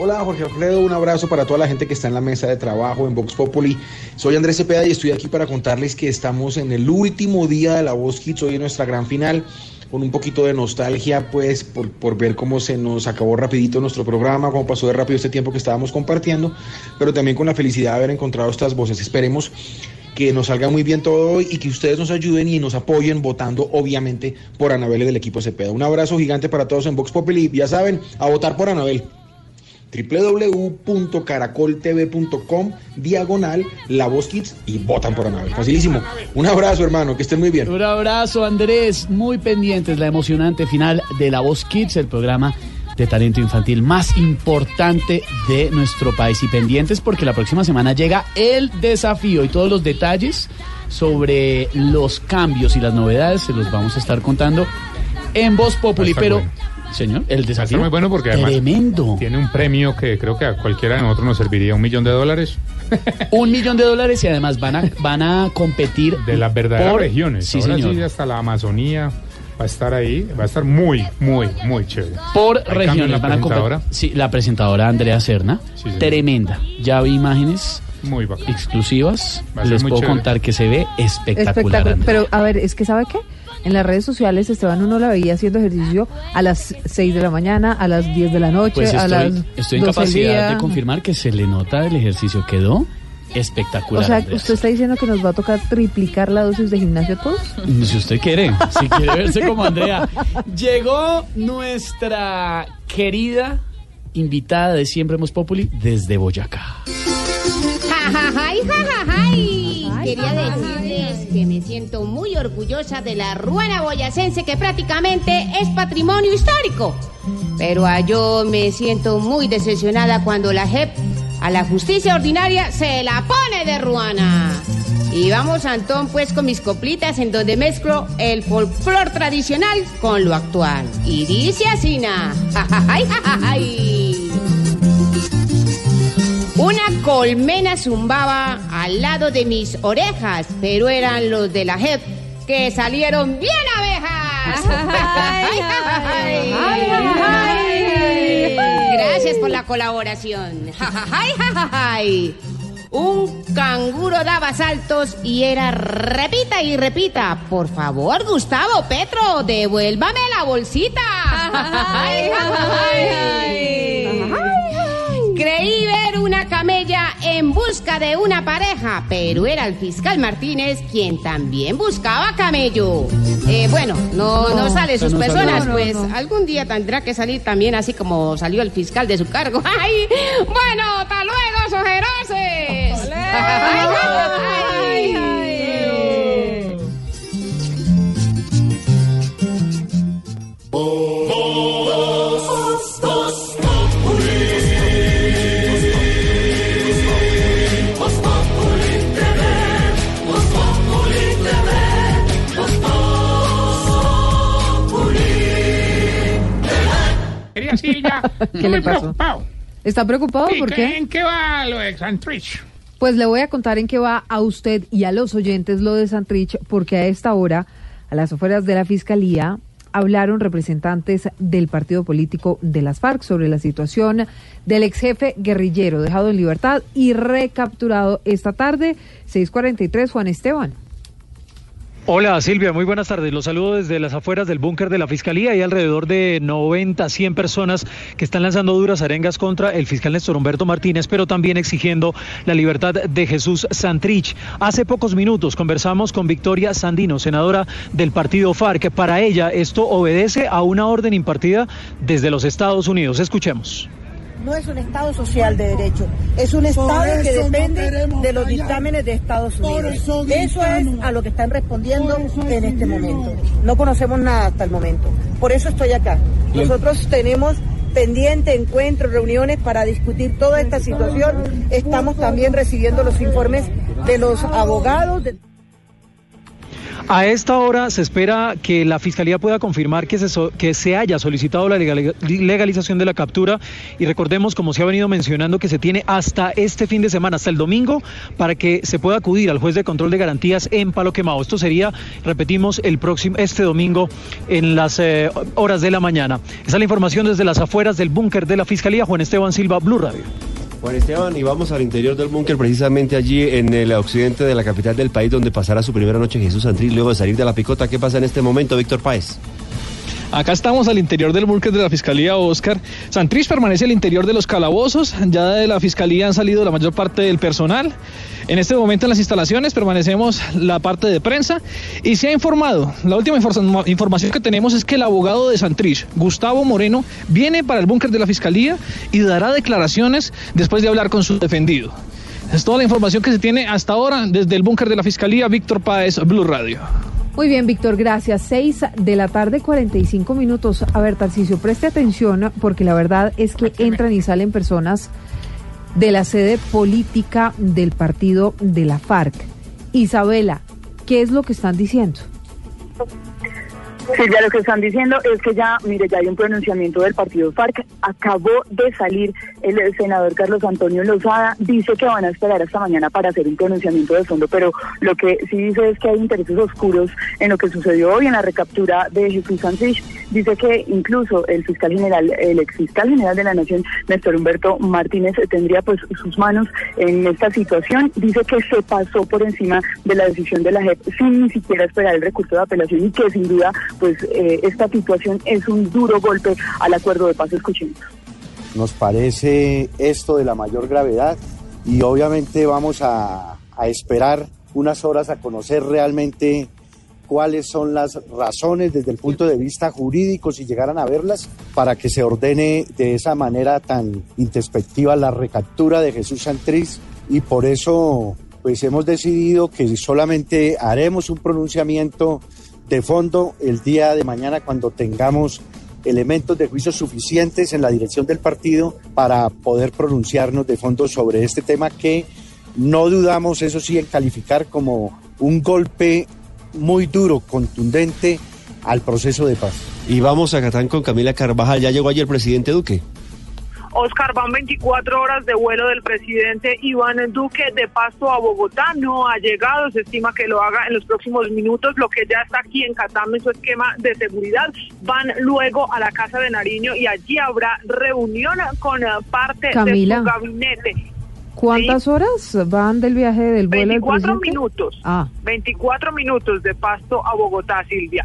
Hola Jorge Alfredo, un abrazo para toda la gente que está en la mesa de trabajo en Vox Populi. Soy Andrés Cepeda y estoy aquí para contarles que estamos en el último día de la Voz Kids, hoy en nuestra gran final, con un poquito de nostalgia pues por, por ver cómo se nos acabó rapidito nuestro programa, cómo pasó de rápido este tiempo que estábamos compartiendo, pero también con la felicidad de haber encontrado estas voces. Esperemos que nos salga muy bien todo hoy y que ustedes nos ayuden y nos apoyen votando obviamente por Anabel del equipo Cepeda. Un abrazo gigante para todos en Vox Populi. Ya saben, a votar por Anabel www.caracoltv.com diagonal La Voz Kids y votan por Anabel. Facilísimo. Un abrazo, hermano, que estén muy bien. Un abrazo, Andrés. Muy pendientes la emocionante final de La Voz Kids, el programa de talento infantil más importante de nuestro país. Y pendientes porque la próxima semana llega el desafío y todos los detalles sobre los cambios y las novedades se los vamos a estar contando en Voz Populi, pero bueno. Señor, el Está desafío muy bueno porque además tremendo. tiene un premio que creo que a cualquiera de nosotros nos serviría un millón de dólares [laughs] Un millón de dólares y además van a van a competir de las verdaderas por- regiones. Sí, Ahora señor. sí, hasta la Amazonía va a estar ahí, va a estar muy, muy, muy chévere. por Hay regiones la van a competir. presentadora. Sí, la presentadora Andrea Serna, señor. tremenda. Ya vi imágenes Muy bacán. exclusivas. Va a ser Les muy puedo chévere. contar que se ve espectacular. Espectacular. Andrea. Pero a ver, es que ¿sabe qué? En las redes sociales Esteban uno la veía haciendo ejercicio a las 6 de la mañana, a las 10 de la noche, Pues a las estoy, estoy en 12 del capacidad de confirmar que se le nota el ejercicio. Quedó espectacular. O sea, Andrea. usted está diciendo que nos va a tocar triplicar la dosis de gimnasio a todos. Si usted quiere, si [laughs] quiere verse como Andrea. Llegó nuestra querida invitada de Siempre Hemos Populi desde Boyacá. Jajajay. Quería decirles que me siento muy orgullosa de la ruana boyacense que prácticamente es patrimonio histórico. Pero a yo me siento muy decepcionada cuando la JEP a la justicia ordinaria se la pone de ruana. Y vamos, Antón, pues con mis coplitas en donde mezclo el folclor tradicional con lo actual. Y dice así, na. Jajajay. Una colmena zumbaba al lado de mis orejas, pero eran los de la JEP que salieron bien abejas. [laughs] Ay, ay, ay. Gracias por la colaboración. [laughs] Un canguro daba saltos y era repita y repita. Por favor, Gustavo Petro, devuélvame la bolsita. [laughs] Creí en busca de una pareja, pero era el fiscal Martínez quien también buscaba camello. Eh, bueno, no, no, No, sale sus no personas, pues no. algún día tendrá que salir también así como salió el fiscal de su cargo. [laughs] ¡Ay! Bueno, hasta luego, sojeroses. Ya, ¿Qué le muy pasó? preocupado. ¿Está preocupado? ¿Y ¿Por qué- qué? ¿En qué va lo de Santrich? Pues le voy a contar en qué va a usted y a los oyentes lo de Santrich, porque a esta hora, a las afueras de la Fiscalía, hablaron representantes del partido político de las FARC sobre la situación del ex jefe guerrillero dejado en libertad y recapturado esta tarde, 643, Juan Esteban. Hola Silvia, muy buenas tardes. Los saludo desde las afueras del búnker de la Fiscalía. Hay alrededor de 90, 100 personas que están lanzando duras arengas contra el fiscal Néstor Humberto Martínez, pero también exigiendo la libertad de Jesús Santrich. Hace pocos minutos conversamos con Victoria Sandino, senadora del partido FARC. Para ella esto obedece a una orden impartida desde los Estados Unidos. Escuchemos. No es un Estado social de derecho, es un Estado que no depende de los callar. dictámenes de Estados Unidos. eso Eso es a lo que están respondiendo en este momento. No conocemos nada hasta el momento. Por eso estoy acá. Nosotros tenemos pendiente encuentros, reuniones para discutir toda esta situación. Estamos también recibiendo los informes de los abogados. de- A esta hora se espera que la Fiscalía pueda confirmar que se, que se haya solicitado la legal- legalización de la captura y recordemos, como se ha venido mencionando, que se tiene hasta este fin de semana, hasta el domingo, para que se pueda acudir al juez de control de garantías en Palo Quemado. Esto sería, repetimos, el próximo, este domingo en las eh, horas de la mañana. Esa es la información desde las afueras del búnker de la Fiscalía. Juan Esteban Silva, Blue Radio. Juan Esteban, y vamos al interior del búnker, precisamente allí en el occidente de la capital del país, donde pasará su primera noche Jesús Santrich luego de salir de la picota. ¿Qué pasa en este momento, Víctor Páez? Acá estamos al interior del búnker de la Fiscalía Oscar. Santrich permanece al interior de los calabozos. Ya de la Fiscalía han salido la mayor parte del personal. En este momento en las instalaciones permanecemos la parte de prensa y se ha informado. La última informa- información que tenemos es que el abogado de Santrich, Gustavo Moreno, viene para el búnker de la Fiscalía y dará declaraciones después de hablar con su defendido. Es toda la información que se tiene hasta ahora desde el búnker de la Fiscalía. Víctor Páez, Blue Radio. Muy bien, Víctor, gracias. 6 de la tarde, 45 minutos. A ver, Tarcicio, preste atención porque la verdad es que entran y salen personas de la sede política del partido de la FARC. Isabela, ¿qué es lo que están diciendo? Silvia, lo que están diciendo es que ya, mire, ya hay un pronunciamiento del partido FARC. Acabó de salir el, el senador Carlos Antonio Lozada. Dice que van a esperar hasta mañana para hacer un pronunciamiento de fondo, pero lo que sí dice es que hay intereses oscuros en lo que sucedió hoy en la recaptura de Jesús Santrich. Dice que incluso el fiscal general, el ex fiscal general de la Nación, Néstor Humberto Martínez, tendría pues sus manos en esta situación. Dice que se pasó por encima de la decisión de la JEP sin ni siquiera esperar el recurso de apelación y que sin duda pues eh, esta situación es un duro golpe al acuerdo de paz. Escuchemos. Nos parece esto de la mayor gravedad y obviamente vamos a, a esperar unas horas a conocer realmente cuáles son las razones desde el punto de vista jurídico, si llegaran a verlas, para que se ordene de esa manera tan introspectiva la recaptura de Jesús Santriz y por eso pues hemos decidido que solamente haremos un pronunciamiento de fondo el día de mañana cuando tengamos elementos de juicio suficientes en la dirección del partido para poder pronunciarnos de fondo sobre este tema que no dudamos, eso sí, en calificar como un golpe muy duro, contundente al proceso de paz. Y vamos a Catán con Camila Carvajal. Ya llegó ayer el presidente Duque. Oscar, van 24 horas de vuelo del presidente Iván Duque de Pasto a Bogotá. No ha llegado, se estima que lo haga en los próximos minutos. Lo que ya está aquí en Catán en su esquema de seguridad. Van luego a la Casa de Nariño y allí habrá reunión con eh, parte Camila. de su gabinete. ¿Cuántas horas van del viaje del vuelo del 24 presidente? minutos. Ah, 24 minutos de Pasto a Bogotá, Silvia,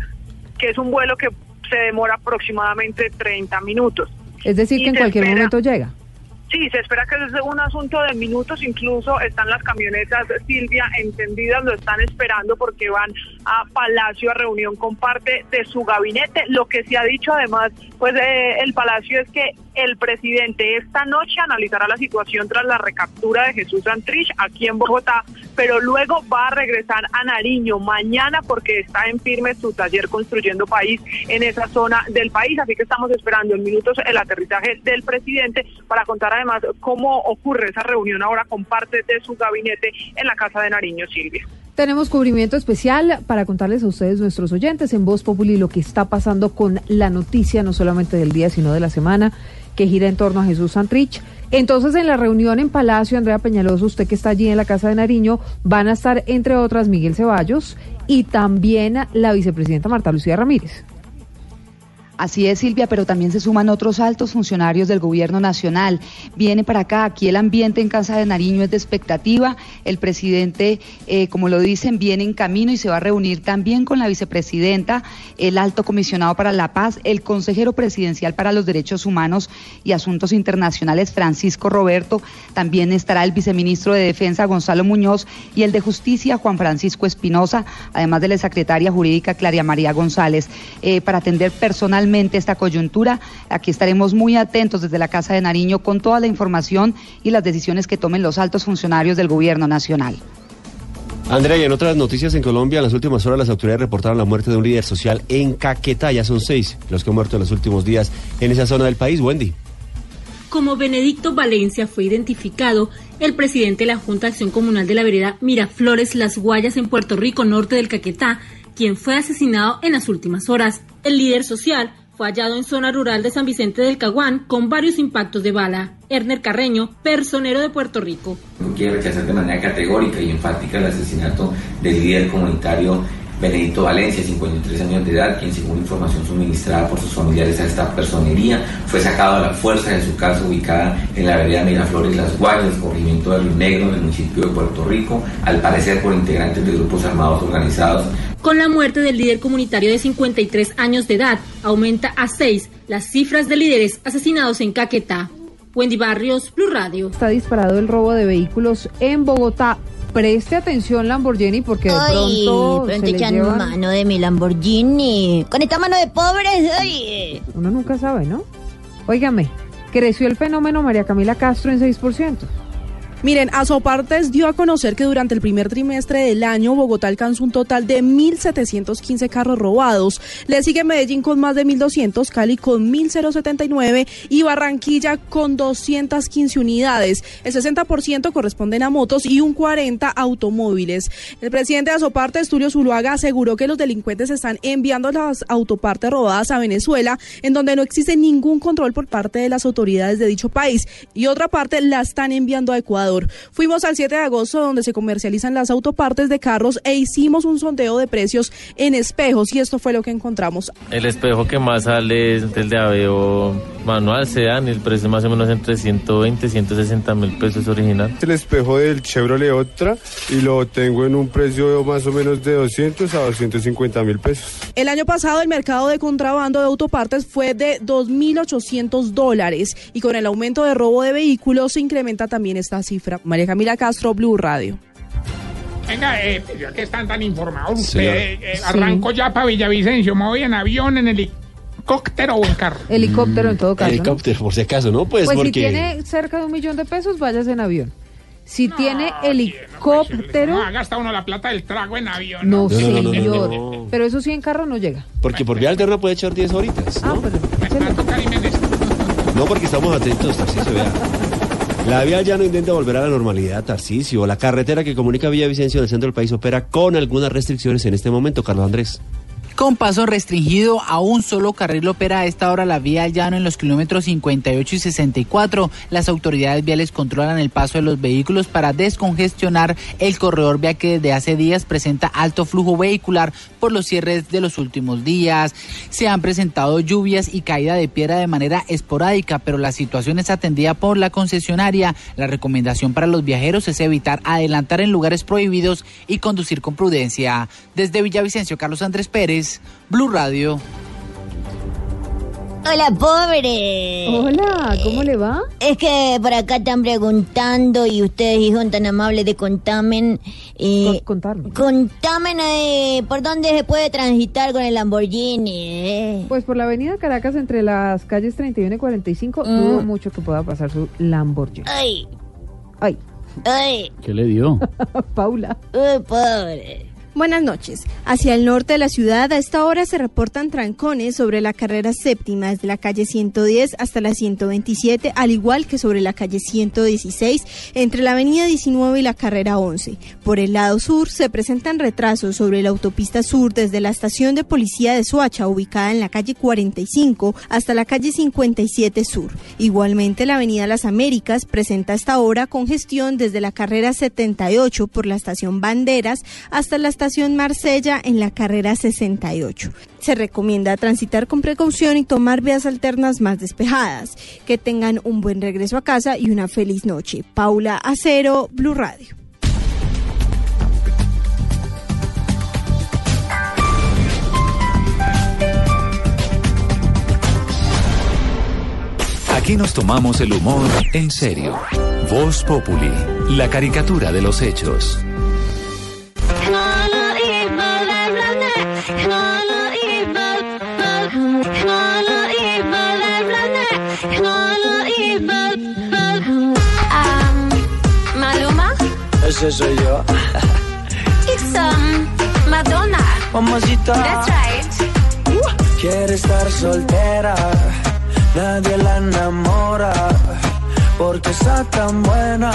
que es un vuelo que se demora aproximadamente 30 minutos. Es decir, que en cualquier espera- momento llega. Sí, se espera que es un asunto de minutos, incluso están las camionetas Silvia encendidas, lo están esperando porque van a Palacio a reunión con parte de su gabinete. Lo que se ha dicho además, pues eh, el Palacio es que el presidente esta noche analizará la situación tras la recaptura de Jesús Santrich aquí en Bogotá, pero luego va a regresar a Nariño mañana porque está en firme su taller construyendo país en esa zona del país, así que estamos esperando en minutos el aterrizaje del presidente para contar además cómo ocurre esa reunión ahora con parte de su gabinete en la Casa de Nariño, Silvia. Tenemos cubrimiento especial para contarles a ustedes, nuestros oyentes, en Voz Populi, lo que está pasando con la noticia, no solamente del día, sino de la semana, que gira en torno a Jesús Santrich. Entonces, en la reunión en Palacio, Andrea Peñaloso, usted que está allí en la Casa de Nariño, van a estar, entre otras, Miguel Ceballos y también la vicepresidenta Marta Lucía Ramírez. Así es, Silvia, pero también se suman otros altos funcionarios del gobierno nacional. Viene para acá, aquí el ambiente en Casa de Nariño es de expectativa. El presidente, eh, como lo dicen, viene en camino y se va a reunir también con la vicepresidenta, el alto comisionado para la paz, el consejero presidencial para los derechos humanos y asuntos internacionales, Francisco Roberto. También estará el viceministro de Defensa, Gonzalo Muñoz, y el de Justicia, Juan Francisco Espinosa, además de la secretaria jurídica, Claria María González, eh, para atender esta coyuntura. Aquí estaremos muy atentos desde la Casa de Nariño con toda la información y las decisiones que tomen los altos funcionarios del Gobierno Nacional. Andrea, y en otras noticias en Colombia, en las últimas horas las autoridades reportaron la muerte de un líder social en Caquetá. Ya son seis los que han muerto en los últimos días en esa zona del país. Wendy. Como Benedicto Valencia fue identificado, el presidente de la Junta de Acción Comunal de la vereda Miraflores Las Guayas en Puerto Rico, norte del Caquetá, quien fue asesinado en las últimas horas. El líder social fue hallado en zona rural de San Vicente del Caguán con varios impactos de bala. Erner Carreño, personero de Puerto Rico. quiere rechazar de manera categórica y enfática el asesinato del líder comunitario Benedicto Valencia, 53 años de edad, quien según información suministrada por sus familiares a esta personería, fue sacado a la fuerza de su casa ubicada en la vereda Miraflores Las Guayas, corregimiento de Río Negro, en el municipio de Puerto Rico, al parecer por integrantes de grupos armados organizados. Con la muerte del líder comunitario de 53 años de edad, aumenta a 6 las cifras de líderes asesinados en Caquetá. Wendy Barrios, Blue Radio. Está disparado el robo de vehículos en Bogotá. Preste atención, Lamborghini, porque de Ay, pronto, pronto se echan llevan- mano de mi Lamborghini. Con esta mano de pobres. ay. Uno nunca sabe, ¿no? Óigame, creció el fenómeno María Camila Castro en 6%. Miren, Azopartes dio a conocer que durante el primer trimestre del año Bogotá alcanzó un total de 1.715 carros robados. Le sigue Medellín con más de 1.200, Cali con 1.079 y Barranquilla con 215 unidades. El 60% corresponden a motos y un 40 a automóviles. El presidente de Azopartes, Tulio Zuluaga, aseguró que los delincuentes están enviando las autopartes robadas a Venezuela, en donde no existe ningún control por parte de las autoridades de dicho país, y otra parte la están enviando a Ecuador. Fuimos al 7 de agosto, donde se comercializan las autopartes de carros, e hicimos un sondeo de precios en espejos, y esto fue lo que encontramos. El espejo que más sale es el de Aveo manual, sedán, el precio más o menos entre 120 y 160 mil pesos original. El espejo del Chevrolet Otra y lo tengo en un precio más o menos de 200 a 250 mil pesos. El año pasado el mercado de contrabando de autopartes fue de 2.800 dólares y con el aumento de robo de vehículos se incrementa también esta cifra. María Camila Castro, Blue Radio. Venga, eh, ya que están tan informados, Sí. usted, eh, arranco ya para Villavicencio, me voy en avión, en helicóptero o en carro. Helicóptero en todo caso. ¿no? Helicóptero, por si acaso, ¿no? Pues, Pues, porque... si tiene cerca de un millón de pesos, váyase en avión. Si tiene helicóptero, No, gasta uno la plata del trago en avión. no, No, no, no, no, señor. no, no. Pero eso sí en carro no llega. Porque por vía alterna puede echar 10 horitas, Ah, ¿no? No, porque estamos atentos, Tarcisio, vea. La vía ya no intenta volver a la normalidad, Tarcisio. La carretera que comunica Villavicencio del centro del país opera con algunas restricciones en este momento, Carlos Andrés. Con paso restringido a un solo carril opera a esta hora la vía llano en los kilómetros 58 y 64. Las autoridades viales controlan el paso de los vehículos para descongestionar el corredor vía que desde hace días presenta alto flujo vehicular por los cierres de los últimos días. Se han presentado lluvias y caída de piedra de manera esporádica, pero la situación es atendida por la concesionaria. La recomendación para los viajeros es evitar adelantar en lugares prohibidos y conducir con prudencia. Desde Villavicencio, Carlos Andrés Pérez, Blue Radio. Hola, pobre. Hola, ¿cómo le va? Es que por acá están preguntando y ustedes, hijos, tan amables de contamen. Eh, contarme. Contamen eh, por dónde se puede transitar con el Lamborghini. eh. Pues por la avenida Caracas entre las calles 31 y 45, Mm. dudo mucho que pueda pasar su Lamborghini. Ay, Ay, ay, ¿Qué le dio? [laughs] Paula. uy, pobre. Buenas noches. Hacia el norte de la ciudad a esta hora se reportan trancones sobre la carrera séptima desde la calle 110 hasta la 127, al igual que sobre la calle 116 entre la avenida 19 y la carrera 11. Por el lado sur se presentan retrasos sobre la autopista sur desde la estación de policía de Soacha ubicada en la calle 45 hasta la calle 57 sur. Igualmente la avenida Las Américas presenta hasta ahora congestión desde la carrera 78 por la estación Banderas hasta la estación Marsella en la carrera 68. Se recomienda transitar con precaución y tomar vías alternas más despejadas. Que tengan un buen regreso a casa y una feliz noche. Paula Acero, Blue Radio. Aquí nos tomamos el humor en serio. Voz Populi, la caricatura de los hechos. Ese soy yo. it's um, Madonna. Mamacita. That's right. Quiere estar soltera, nadie la enamora, porque está tan buena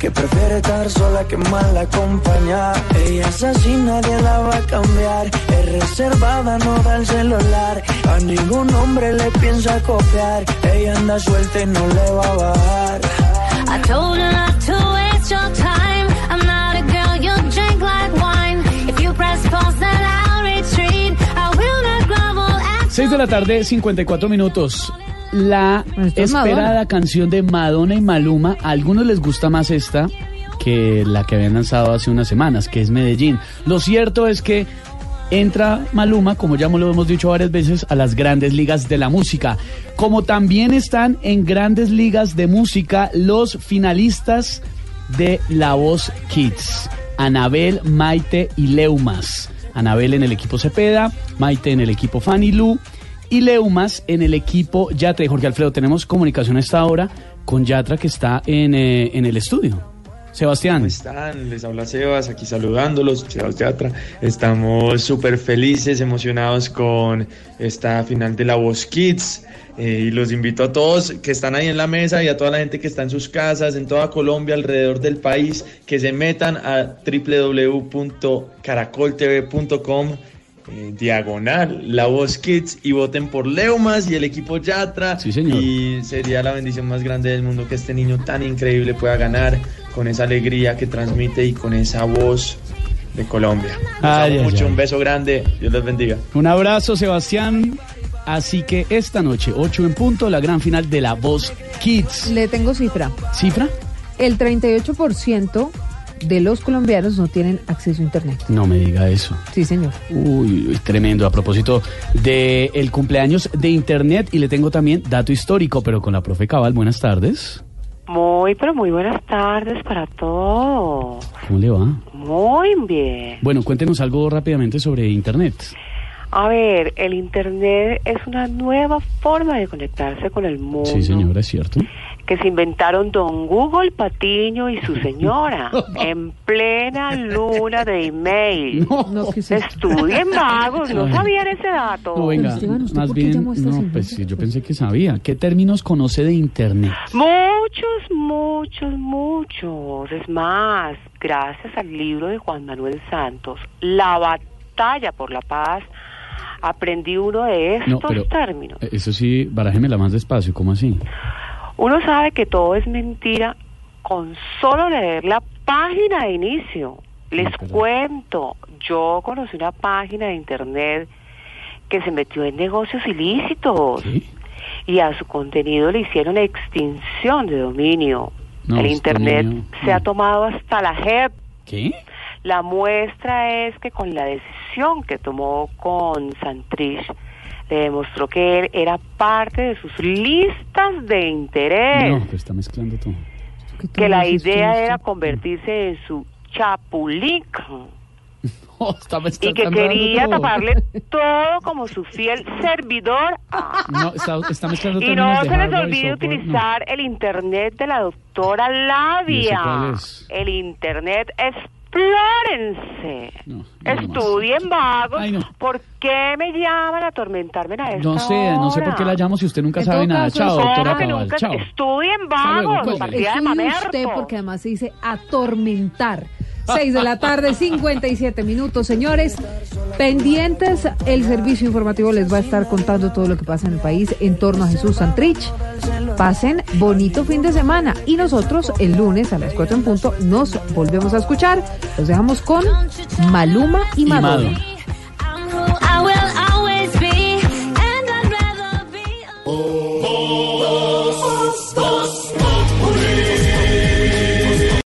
que prefiere estar sola que mal acompañada. Ella es así, nadie la va a cambiar. Es reservada, no da el celular. A ningún hombre le piensa copiar. Ella anda suelta y no le va a bajar. I told her not to waste your time. 6 de la tarde, 54 minutos. La es esperada Madonna. canción de Madonna y Maluma, a algunos les gusta más esta que la que habían lanzado hace unas semanas, que es Medellín. Lo cierto es que entra Maluma, como ya lo hemos dicho varias veces, a las grandes ligas de la música. Como también están en grandes ligas de música los finalistas de La Voz Kids, Anabel, Maite y Leumas. Anabel en el equipo Cepeda, Maite en el equipo Fanny Lu y Leumas en el equipo Yatra. Y Jorge Alfredo, tenemos comunicación a esta hora con Yatra que está en, eh, en el estudio. Sebastián. ¿Cómo están? Les habla Sebas, aquí saludándolos, Sebas Yatra. Estamos súper felices, emocionados con esta final de la Voz Kids. Eh, y los invito a todos que están ahí en la mesa y a toda la gente que está en sus casas, en toda Colombia, alrededor del país, que se metan a www.caracoltv.com eh, diagonal La Voz Kids y voten por Leumas y el equipo Yatra. Sí, señor. Y sería la bendición más grande del mundo que este niño tan increíble pueda ganar con esa alegría que transmite y con esa voz de Colombia. Ay, mucho, ay. un beso grande, Dios les bendiga. Un abrazo, Sebastián. Así que esta noche, 8 en punto, la gran final de La Voz Kids. Le tengo cifra. ¿Cifra? El 38% de los colombianos no tienen acceso a Internet. No me diga eso. Sí, señor. Uy, uy, tremendo. A propósito de el cumpleaños de Internet, y le tengo también dato histórico, pero con la profe Cabal. Buenas tardes. Muy, pero muy buenas tardes para todos. ¿Cómo le va? Muy bien. Bueno, cuéntenos algo rápidamente sobre Internet. A ver, el Internet es una nueva forma de conectarse con el mundo Sí, señora, es cierto. Que se inventaron don Google Patiño y su [laughs] señora en plena luna de email. [laughs] Estudien vagos, no sabían ese dato. No, venga, más bien, no, pues yo pensé que sabía. ¿Qué términos conoce de Internet? Muchos, muchos, muchos. Es más, gracias al libro de Juan Manuel Santos, La batalla por la paz, aprendí uno de estos No, pero términos. eh, eso sí, barájemela más despacio, ¿cómo así? Uno sabe que todo es mentira con solo leer la página de inicio. Les cuento, yo conocí una página de internet que se metió en negocios ilícitos y a su contenido le hicieron extinción de dominio. No, El internet se ha tomado hasta la JEP. ¿Qué? La muestra es que con la decisión que tomó con Santrich, le demostró que él era parte de sus listas de interés No, pues está mezclando todo. que la idea esto? era convertirse en su chapulín [laughs] está y que quería todo. taparle [laughs] todo como su fiel servidor No, está, está mezclando y no se les olvide no. utilizar el internet de la doctora ¿Y ese Labia cuál es? El internet explórense estudien vagos ¿por qué me llaman a atormentarme a esta No sé, no sé por qué la llamo si usted nunca En sabe nada. caso, Chao, ¿cómo doctora Cabal. Chao. estudien luego, vagos cuelgue. partida de mamerto. usted porque además se dice atormentar. 6 de la tarde, 57 minutos, señores. Pendientes, el servicio informativo les va a estar contando todo lo que pasa en el país en torno a Jesús Santrich. Pasen bonito fin de semana y nosotros el lunes a las 4 en punto nos volvemos a escuchar. Los dejamos con Maluma y Madonna.